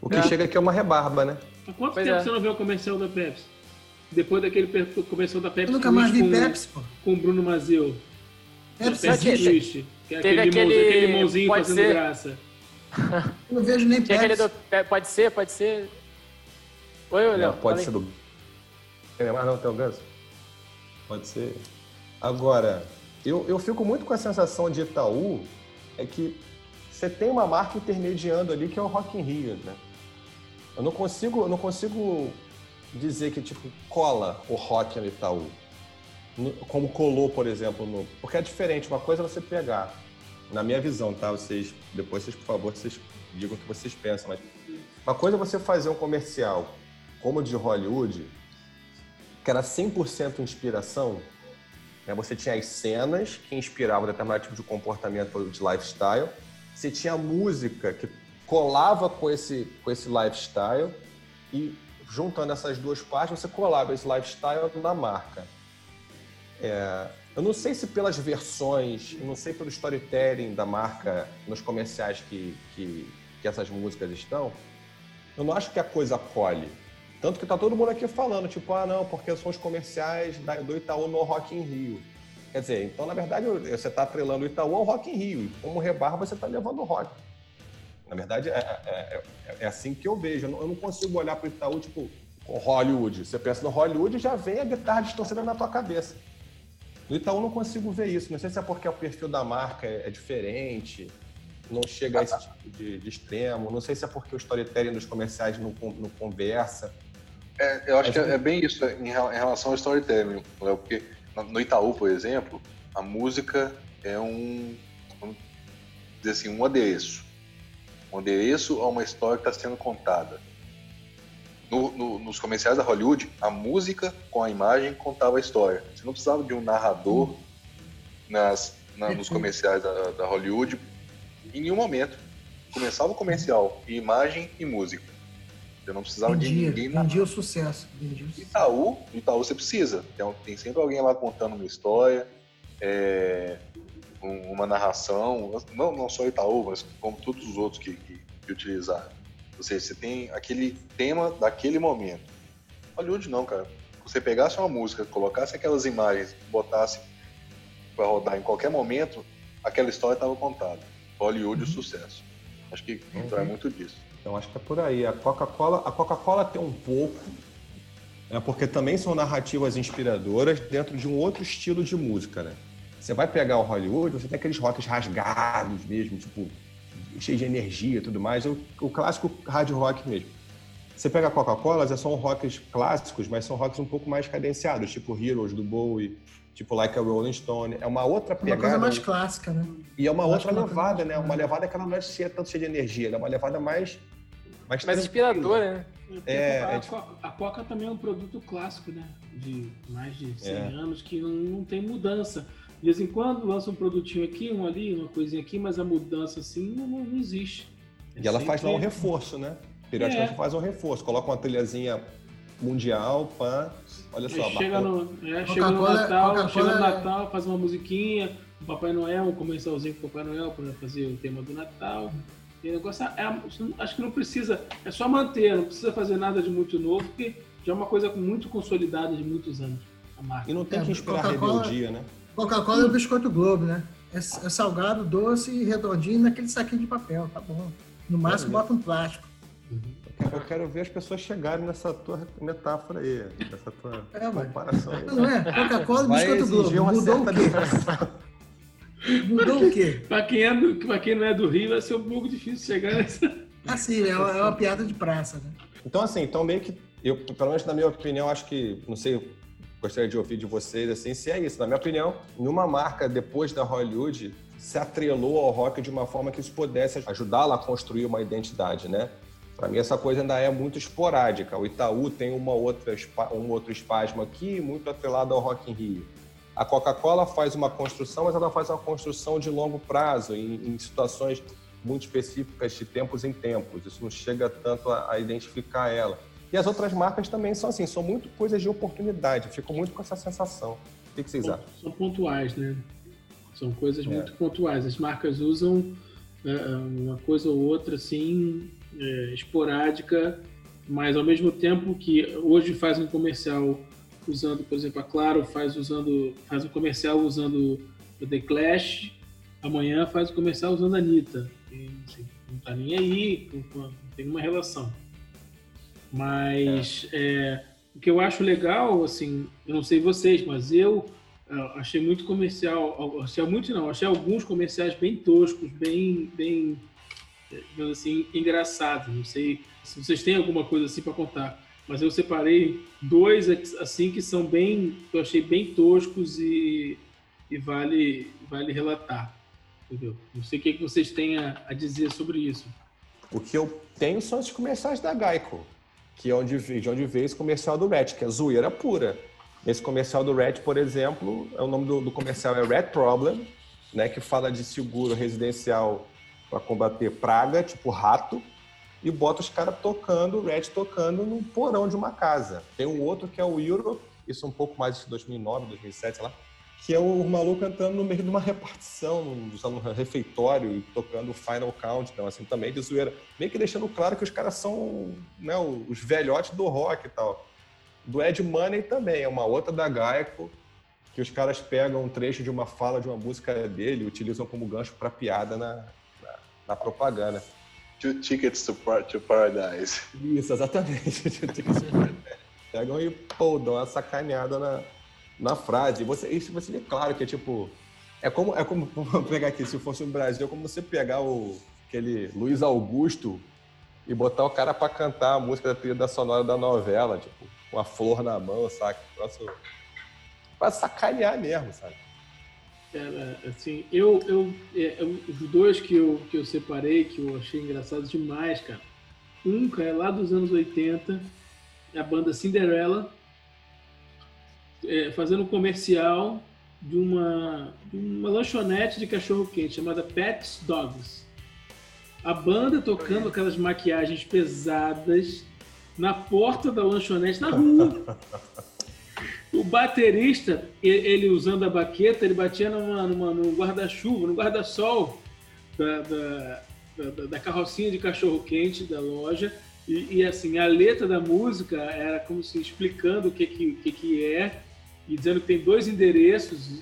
O que É. chega aqui é uma rebarba, né? Há quanto Pois tempo é. você não vê o comercial da Pepsi? Depois daquele per- comercial da Pepsi Eu nunca mais vi com, Pepsi, pô. com o Bruno Mazeu. Pepsi Pepsi existe. Que é Teve aquele, aquele- limãozinho, aquele limãozinho pode fazendo ser. graça. Eu não vejo nem Pepsi. do. é, Pode ser, pode ser. Oi, Léo. Não, pode ser do. Tem mais não, tem o Ganso? Pode ser. Agora, eu, eu fico muito com a sensação de Itaú, é que você tem uma marca intermediando ali que é o Rock in Rio, né? Eu não consigo, eu não consigo dizer que tipo cola o rock no Itaú. Como colou, por exemplo, no, porque é diferente. Uma coisa é você pegar, na minha visão, tá? Vocês depois vocês, por favor, vocês digam o que vocês pensam, mas uma coisa é você fazer um comercial como de Hollywood, que era 100% inspiração, Né? Você tinha as cenas que inspiravam determinado tipo de comportamento de lifestyle. Você tinha a música que colava com esse, com esse lifestyle e juntando essas duas partes, você colava esse lifestyle na marca. É, eu não sei se pelas versões, eu não sei pelo storytelling da marca nos comerciais que, que, que essas músicas estão, eu não acho que a coisa colhe. Tanto que tá todo mundo aqui falando, tipo, ah, não, porque são os comerciais do Itaú no Rock in Rio. Quer dizer, então, na verdade, você está atrelando o Itaú ao Rock in Rio. E como rebarra, você está levando o rock. Na verdade, é, é, é, é, assim que eu vejo. Eu não, consigo olhar para o Itaú, tipo, Hollywood. Você pensa no Hollywood já vem a guitarra distorcida na tua cabeça. No Itaú não consigo ver isso. Não sei se é porque o perfil da marca é, é diferente, não chega a esse tipo de, de, extremo. Não sei se é porque o storytelling dos comerciais não, não conversa. É, eu acho que é, é bem isso em, relação ao storytelling, Léo, porque no Itaú, por exemplo, a música é um, vamos dizer assim, um adereço. Um adereço a uma história que está sendo contada. No, no, nos comerciais da Hollywood, a música com a imagem contava a história. Você não precisava de um narrador nas, na, nos comerciais da, da, Hollywood. Em nenhum momento. Começava o comercial, imagem e música. Você não precisava vendia, de ninguém. Vendia o sucesso. Vendia o sucesso. Itaú, Itaú você precisa. Tem, tem sempre alguém lá contando uma história, é, um, uma narração. Não, não só Itaú, mas como todos os outros que, que, que utilizaram. Ou seja, você tem aquele tema daquele momento. Hollywood não, cara. Você pegasse uma música, colocasse aquelas imagens, botasse para rodar em qualquer momento, aquela história estava contada. Hollywood, uhum. o sucesso. Acho que uhum. é muito disso. Então acho que é por aí. A Coca-Cola, a Coca-Cola tem um pouco, é porque também são narrativas inspiradoras dentro de um outro estilo de música, né? Você vai pegar o Hollywood, você tem aqueles rocks rasgados mesmo, tipo cheio de energia e tudo mais, o, o clássico hard rock mesmo. Você pega a Coca-Cola, são rocks clássicos, mas são rocks um pouco mais cadenciados, tipo Heroes do Bowie, tipo Like a Rolling Stone. É uma outra pegada. Uma coisa mais clássica, né? E é uma outra levada, né? Uma levada que ela não é tanto cheia de energia, ela é uma levada mais. Mais, mais inspiradora, né? É, a, é a, Coca também é um produto clássico, né? De mais de 100 é. anos que não, não tem mudança. De vez em quando lança um produtinho aqui, um ali, uma coisinha aqui, mas a mudança assim não, não existe. É e ela faz lá um reforço, né? Periodicamente é. faz um reforço, coloca uma trilhazinha mundial, pã, olha só. Chega no, é, chega no Natal, chega no Natal, faz uma musiquinha, o Papai Noel, um comercialzinho com o Papai Noel para fazer o tema do Natal. E o negócio é, acho que não precisa, é só manter, não precisa fazer nada de muito novo, porque já é uma coisa muito consolidada de muitos anos. A marca. E não tem que esperar rebeldia, né? Coca-Cola é o biscoito Globo, né? É, é, salgado, doce e redondinho naquele saquinho de papel, tá bom. No máximo bota um plástico. Eu quero ver as pessoas chegarem nessa tua metáfora aí, nessa tua é, comparação aí. Não é? Coca-Cola e biscoito Globo. Mudou o quê? Mudou o quê? pra, quem é do, pra quem não é do Rio, vai ser um pouco difícil chegar nessa. Assim, é uma, é uma piada de praça, né? Então, assim, então meio que, eu, pelo menos na minha opinião, acho que, não sei gostaria de ouvir de vocês, assim, se é isso. Na minha opinião, numa marca depois da Hollywood se atrelou ao rock de uma forma que isso pudesse ajudá-la a construir uma identidade, né? Para mim essa coisa ainda é muito esporádica. O Itaú tem uma outra um outro espasmo aqui, muito atrelado ao Rock in Rio. A Coca-Cola faz uma construção, mas ela faz uma construção de longo prazo, em, em situações muito específicas de tempos em tempos. Isso não chega tanto a, a identificar ela. E as outras marcas também são assim, são muito coisas de oportunidade. Fico muito com essa sensação. O que, vocês acham? São pontuais, né? São coisas é. muito pontuais. As marcas usam é, uma coisa ou outra assim, é, esporádica, mas ao mesmo tempo que hoje faz um comercial usando, por exemplo, a Claro faz usando faz um comercial usando o The Clash, amanhã faz um comercial usando a Anitta. E, assim, não tá nem aí, não tem uma relação. Mas é. É, o que eu acho legal, assim, eu não sei vocês, mas eu uh, achei muito comercial, achei muito não, achei alguns comerciais bem toscos, bem, bem, assim, engraçados. Não sei se vocês têm alguma coisa assim para contar, mas eu separei dois assim que são bem, que eu achei bem toscos e, e vale, vale relatar. Entendeu? Não sei o que, vocês têm a, a dizer sobre isso. O que eu tenho são os comerciais da Geico que é onde, de onde veio esse comercial do Rat, que é zoeira pura. Esse comercial do Red, por exemplo, é o nome do, do comercial é Red Problem, né, que fala de seguro residencial para combater praga, tipo rato, e bota os caras tocando, o Red tocando no porão de uma casa. Tem um outro que é o Europe, isso é um pouco mais de 2009, 2007, sei lá, que é o maluco cantando no meio de uma repartição, num, refeitório e tocando Final Count, então assim, também de zoeira. Meio que deixando claro que os caras são né, os velhotes do rock e tal. Do Ed Money também, é uma outra da Gaico, que os caras pegam um trecho de uma fala de uma música dele e utilizam como gancho para piada na, na, na, propaganda. Two tickets to, to paradise. Isso, exatamente. Two tickets to paradise. Pegam e, pô, dão uma sacaneada na, na frase. Você, isso você vê claro que é tipo. É como, é como pegar aqui, se fosse no Brasil, é como você pegar o, aquele Luiz Augusto e botar o cara para cantar a música da trilha sonora da novela, tipo, com a flor na mão? Nossa, pra sacanear mesmo, sabe? Cara, assim, eu, eu, é, eu, os dois que eu, que eu separei, que eu achei engraçados demais, cara. Um, cara, é lá dos anos 80, a banda Cinderella, é, fazendo um comercial de uma, de uma lanchonete de cachorro-quente chamada Pets Dogs. A banda tocando aquelas maquiagens pesadas na porta da lanchonete, na rua. O baterista, ele usando a baqueta, ele batia numa, numa, no guarda-chuva, no guarda-sol da, da, da, da, carrocinha de cachorro-quente da loja. E, e, assim, a letra da música era como se explicando o que, que, que, que é e dizendo que tem dois endereços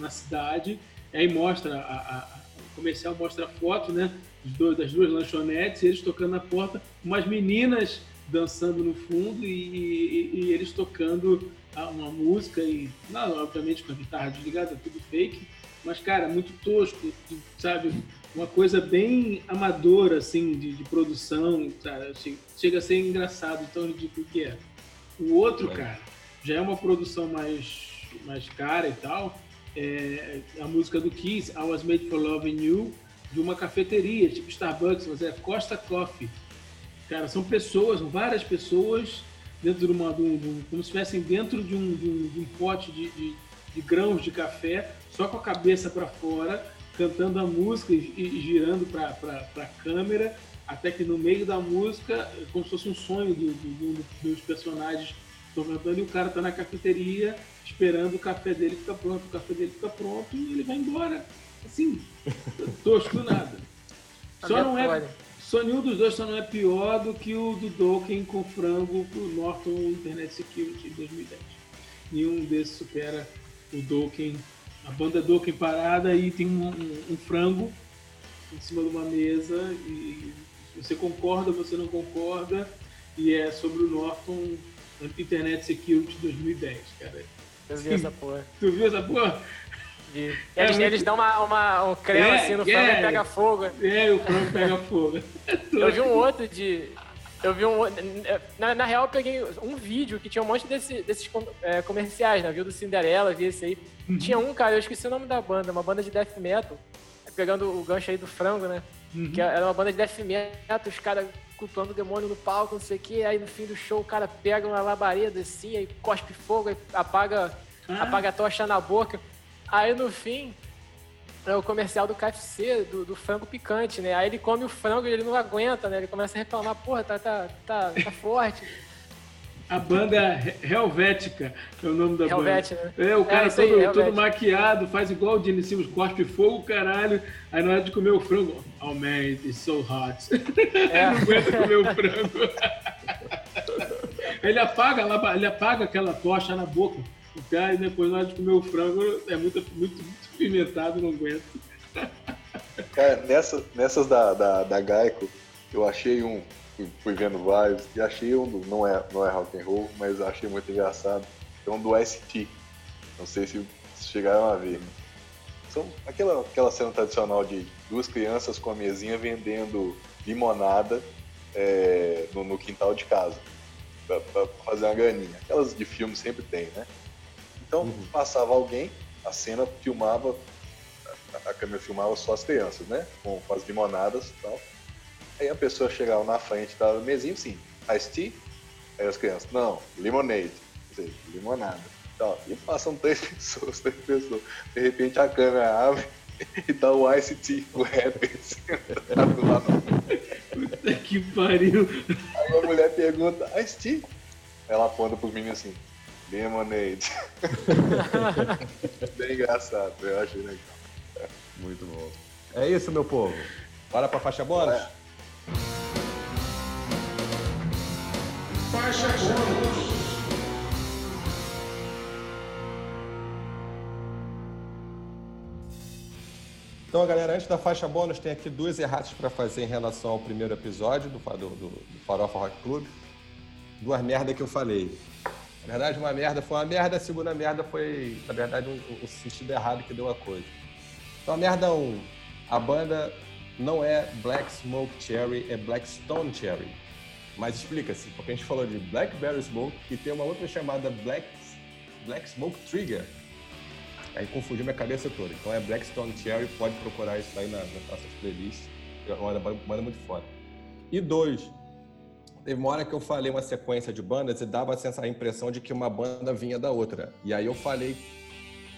na cidade. Aí mostra, a, a, o comercial mostra a foto né, das duas lanchonetes, eles tocando na porta, umas meninas dançando no fundo e, e, e eles tocando uma música e, não, obviamente, com a guitarra desligada, tudo fake, mas, cara, muito tosco, sabe? Uma coisa bem amadora, assim, de, de produção, sabe? Chega a ser engraçado, tão ridículo que é. O outro, cara, já é uma produção mais, mais cara e tal. É a música do Kiss, I Was Made for Loving You, de uma cafeteria, tipo Starbucks, mas é Costa Coffee. Cara, são pessoas, várias pessoas dentro de uma, de um, de um, como se estivessem dentro de um, de um, pote de, grãos de café, só com a cabeça para fora, cantando a música e, e girando para a câmera, até que no meio da música, como se fosse um sonho do, do, dos personagens Tô cantando e o cara tá na cafeteria esperando o café dele ficar pronto, o café dele fica pronto e ele vai embora. Assim, tosco do nada. Só não é. Só nenhum dos dois só não é pior do que o do Dokken com frango pro Norton Internet Security em 2010. Nenhum desses supera o Dokken, a banda Dokken parada e tem um, um, um frango em cima de uma mesa e você concorda, você não concorda, e é sobre o Norton Internet Security 2010, cara. Eu vi essa porra. Tu viu essa porra? Vi. É eles, muito... eles dão uma, uma, um creme é, assim no frango é, e pega fogo. É, o frango pega fogo. eu vi um outro de. Eu vi um. Na, na real, eu peguei um vídeo que tinha um monte desse, desses é, comerciais, né? Viu do Cinderela, vi esse aí. Uhum. Tinha um, cara, eu esqueci o nome da banda, uma banda de death metal. Pegando o gancho aí do frango, né? Uhum. Que era uma banda de death metal, os caras cultuando o demônio no palco, não sei o que. Aí no fim do show o cara pega uma labareda assim, aí cospe fogo, aí apaga, ah. apaga a tocha na boca. Aí no fim é o comercial do KFC, do, do, frango picante, né? Aí ele come o frango e ele não aguenta, né? Ele começa a reclamar, porra, tá, tá, tá, tá forte. A banda Helvética é o nome da Helvet, banda. Né? É, o cara é, todo, aí, todo maquiado, faz igual o Gene Simmons, cospe fogo, caralho. Aí na hora de comer o frango, oh man, it's so hot. É. não aguenta comer o frango. ele apaga, ele apaga aquela tocha na boca. Cara, e depois na hora de comer o frango, é muito, muito, muito pimentado, não aguenta. Cara, nessa, nessas da, da, da Geico, eu achei um fui, vendo vários e achei um do, não é, não é rock and roll, mas achei muito engraçado. É um do ST. Não sei se chegaram a ver. São aquela, aquela cena tradicional de duas crianças com a mesinha vendendo limonada é, no, no, quintal de casa para fazer uma graninha. Aquelas de filme sempre tem, né? Então uhum. passava alguém, a cena filmava, a, a câmera filmava só as crianças, né? Com, com as limonadas e tal. Aí a pessoa chegava na frente da mesinha, sim, iced tea? Aí as crianças, não, lemonade. sei, limonada. Então, e passam três pessoas, três pessoas. De repente a câmera abre e tá o Ice T, o rapper, sentado lá. Puta que pariu. Aí a mulher pergunta, Ice T? Ela aponta pros meninos assim, Lemonade. Bem engraçado, eu achei legal. Muito bom. É isso, meu povo. Bora pra faixa bônus? É. Faixa bônus. Então, galera, antes da faixa bônus, tem aqui duas erratas para fazer em relação ao primeiro episódio do, do, do, do Farofa Rock Club. Duas merdas que eu falei. Na verdade, uma merda foi uma merda, a segunda merda foi, na verdade, um, um sentido errado que deu a coisa. Então, a merda 1, um, a banda não é Black Smoke Cherry, é Black Stone Cherry. Mas explica-se, porque a gente falou de Blackberry Smoke e tem uma outra chamada Black, Black Smoke Trigger. Aí confundiu minha cabeça toda. Então é Blackstone Cherry, pode procurar isso aí na, nas nossas playlists. É uma banda muito foda. E dois, teve uma hora que eu falei uma sequência de bandas e dava a impressão de que uma banda vinha da outra. E aí eu falei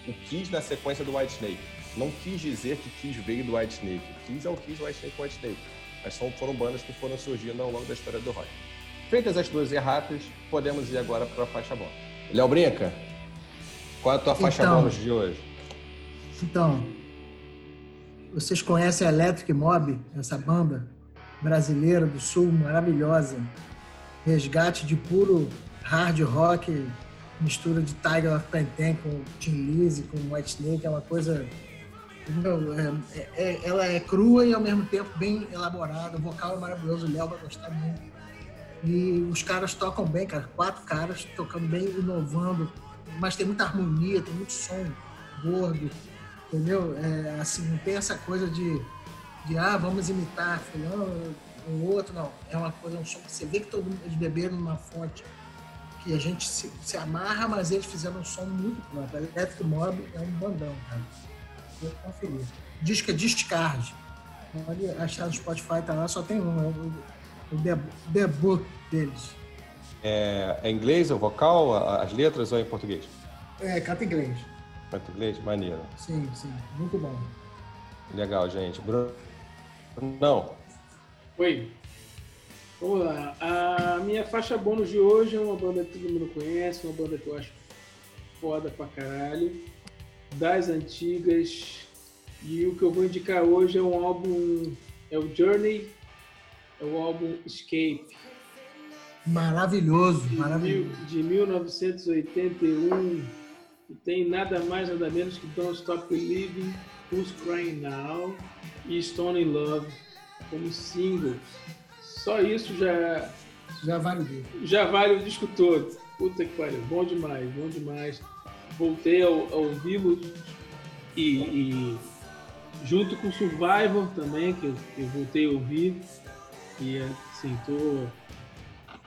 o Kiss na sequência do White Snake. Não quis dizer que Kiss veio do White Snake. Kiss é o Kiss, White Snake, White Snake. Mas são, foram bandas que foram surgindo ao longo da história do rock. Feitas as duas erratas, podemos ir agora para a faixa bônus. Léo Brinca, qual é a tua faixa Então. bônus de hoje? Então, vocês conhecem a Electric Mob, essa banda brasileira do Sul, maravilhosa. Resgate de puro hard rock, mistura de Tiger of Pantene com Tim Lizzy, com White Snake, é uma coisa... Meu, é- é- ela é crua e ao mesmo tempo bem elaborada, o vocal é maravilhoso, o Léo vai gostar muito. E os caras tocam bem, cara, quatro caras tocando bem, inovando, mas tem muita harmonia, tem muito som gordo, entendeu? É, assim, não tem essa coisa de, de ah, vamos imitar fulano ou outro, não. É uma coisa, um som que você vê que todo mundo, eles beberam numa fonte que a gente se, se amarra, mas eles fizeram um som muito pronto. A Electric Mob é um bandão, cara. Vou conferir. Disco é Discard. Pode achar no Spotify, tá lá, só tem um, é o, o deb- debut deles. É, é inglês o vocal, as letras ou é em português? É, canta inglês. Português? Maneiro. Sim, sim, muito bom. Legal, gente. Bruno? Não. Oi. Vamos lá. A minha faixa bônus de hoje é uma banda que todo mundo conhece, uma banda que eu acho foda pra caralho. Das antigas. E o que eu vou indicar hoje é um álbum. É o Journey. É o álbum Escape. Maravilhoso, de, maravilhoso. mil- de 1981 e tem nada mais nada menos que Don't Stop Believing, Who's Crying Now e Stone in Love como singles. Só isso já, Já vale ver. já vale o disco todo. Puta que pariu, bom demais, bom demais. Voltei ao, ao vivo e, e junto com Survivor também, que eu, eu voltei a ouvir. E assim, tô,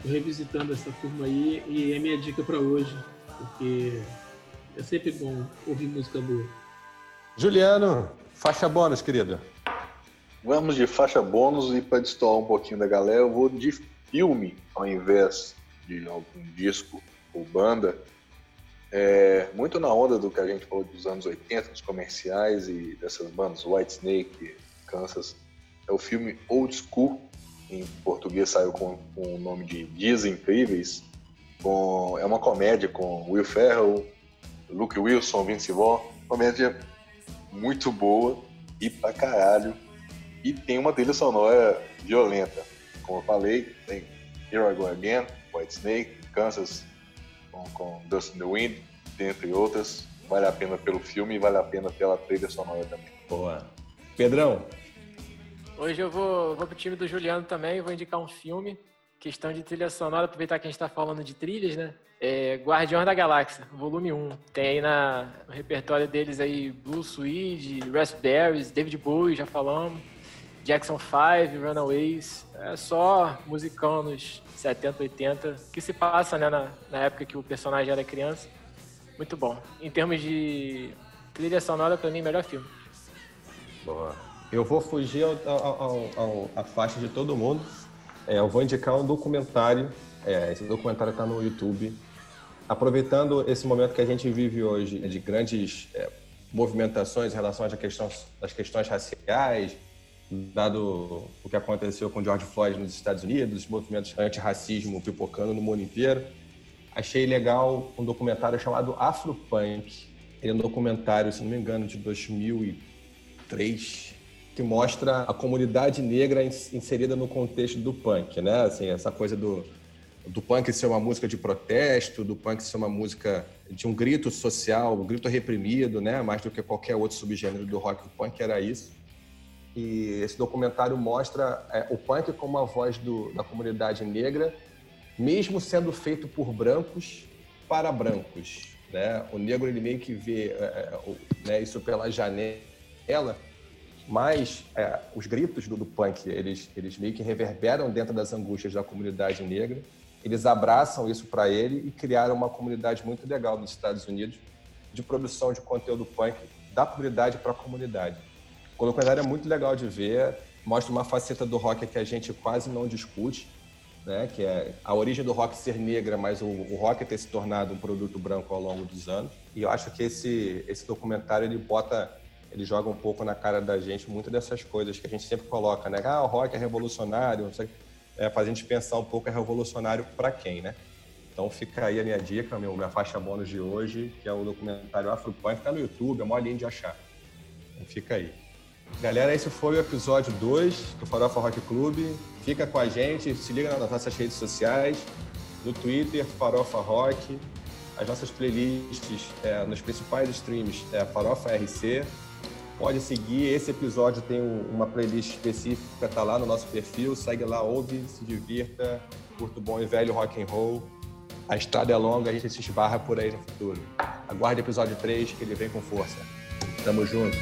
tô revisitando essa turma aí e é minha dica para hoje, porque é sempre bom ouvir música boa. Juliano, faixa bônus, querido. Vamos de faixa bônus e para destoar um pouquinho da galera, eu vou de filme ao invés de algum disco ou banda. É, muito na onda do que a gente falou dos anos 80, dos comerciais e dessas bandas, White Snake, Kansas. É o filme Old School, em português saiu com, com o nome de Dias Incríveis. Com, é uma comédia com Will Ferrell, Luke Wilson, Vince Vaughn. Comédia muito boa e pra caralho. E tem uma trilha sonora violenta. Como eu falei, tem Here I Go Again, White Snake, Kansas com, com Dust in the Wind, dentre outras. Vale a pena pelo filme e vale a pena pela trilha sonora também. Boa. Pedrão, Hoje eu vou, vou pro time do Juliano também, vou indicar um filme. Questão de trilha sonora, aproveitar que a gente tá falando de trilhas, né? É Guardiões da Galáxia, volume 1. Tem aí na, no repertório deles aí Blue Swede, Raspberries, David Bowie, já falamos. Jackson 5, Runaways. É só musicanos 70, 80, que se passa né, na, na época que o personagem era criança. Muito bom. Em termos de trilha sonora, pra mim, melhor filme. Boa. Eu vou fugir ao, ao- ao- ao- à faixa de todo mundo. É, eu vou indicar um documentário. É, esse documentário está no YouTube. aproveitando esse momento que a gente vive hoje de grandes é, movimentações em relação às questões, às questões raciais, dado o que aconteceu com George Floyd nos Estados Unidos, os movimentos anti-racismo pipocando no mundo inteiro, achei legal um documentário chamado Afropunk. Ele é um documentário, se não me engano, de 2003, que mostra a comunidade negra inserida no contexto do punk, né? Assim, essa coisa do, do punk ser uma música de protesto, do punk ser uma música de um grito social, um grito reprimido, né? Mais do que qualquer outro subgênero do rock, o punk era isso. E esse documentário mostra é, o punk como a voz do, da comunidade negra, mesmo sendo feito por brancos para brancos. Né? O negro ele meio que vê é, é né, isso pela janela, mas é, os gritos do, do, punk eles, eles meio que reverberam dentro das angústias da comunidade negra. Eles abraçam isso para ele e criaram uma comunidade muito legal nos Estados Unidos de produção de conteúdo punk da comunidade para a comunidade. O documentário é muito legal de ver, mostra uma faceta do rock que a gente quase não discute, né? que é a origem do rock ser negra, mas o, o rock ter se tornado um produto branco ao longo dos anos. E eu acho que esse, esse documentário ele bota, ele joga um pouco na cara da gente muito dessas coisas que a gente sempre coloca, né? Ah, o rock é revolucionário, é, faz a gente pensar um pouco é revolucionário para quem, né? Então fica aí a minha dica, meu, minha faixa bônus de hoje, que é o documentário Afropunk, tá no YouTube, é mó linha de achar. Então fica aí. Galera, esse foi o episódio 2 do Farofa Rock Clube. Fica com a gente, se liga nas nossas redes sociais, no Twitter, Farofa Rock, as nossas playlists é, nos principais streams é Farofa RC. Pode seguir, esse episódio tem uma playlist específica, tá lá no nosso perfil, segue lá, ouve, se divirta, curta o bom e velho rock and roll. A estrada é longa, a gente se esbarra por aí no futuro. Aguarde o episódio 3, que ele vem com força. Tamo junto.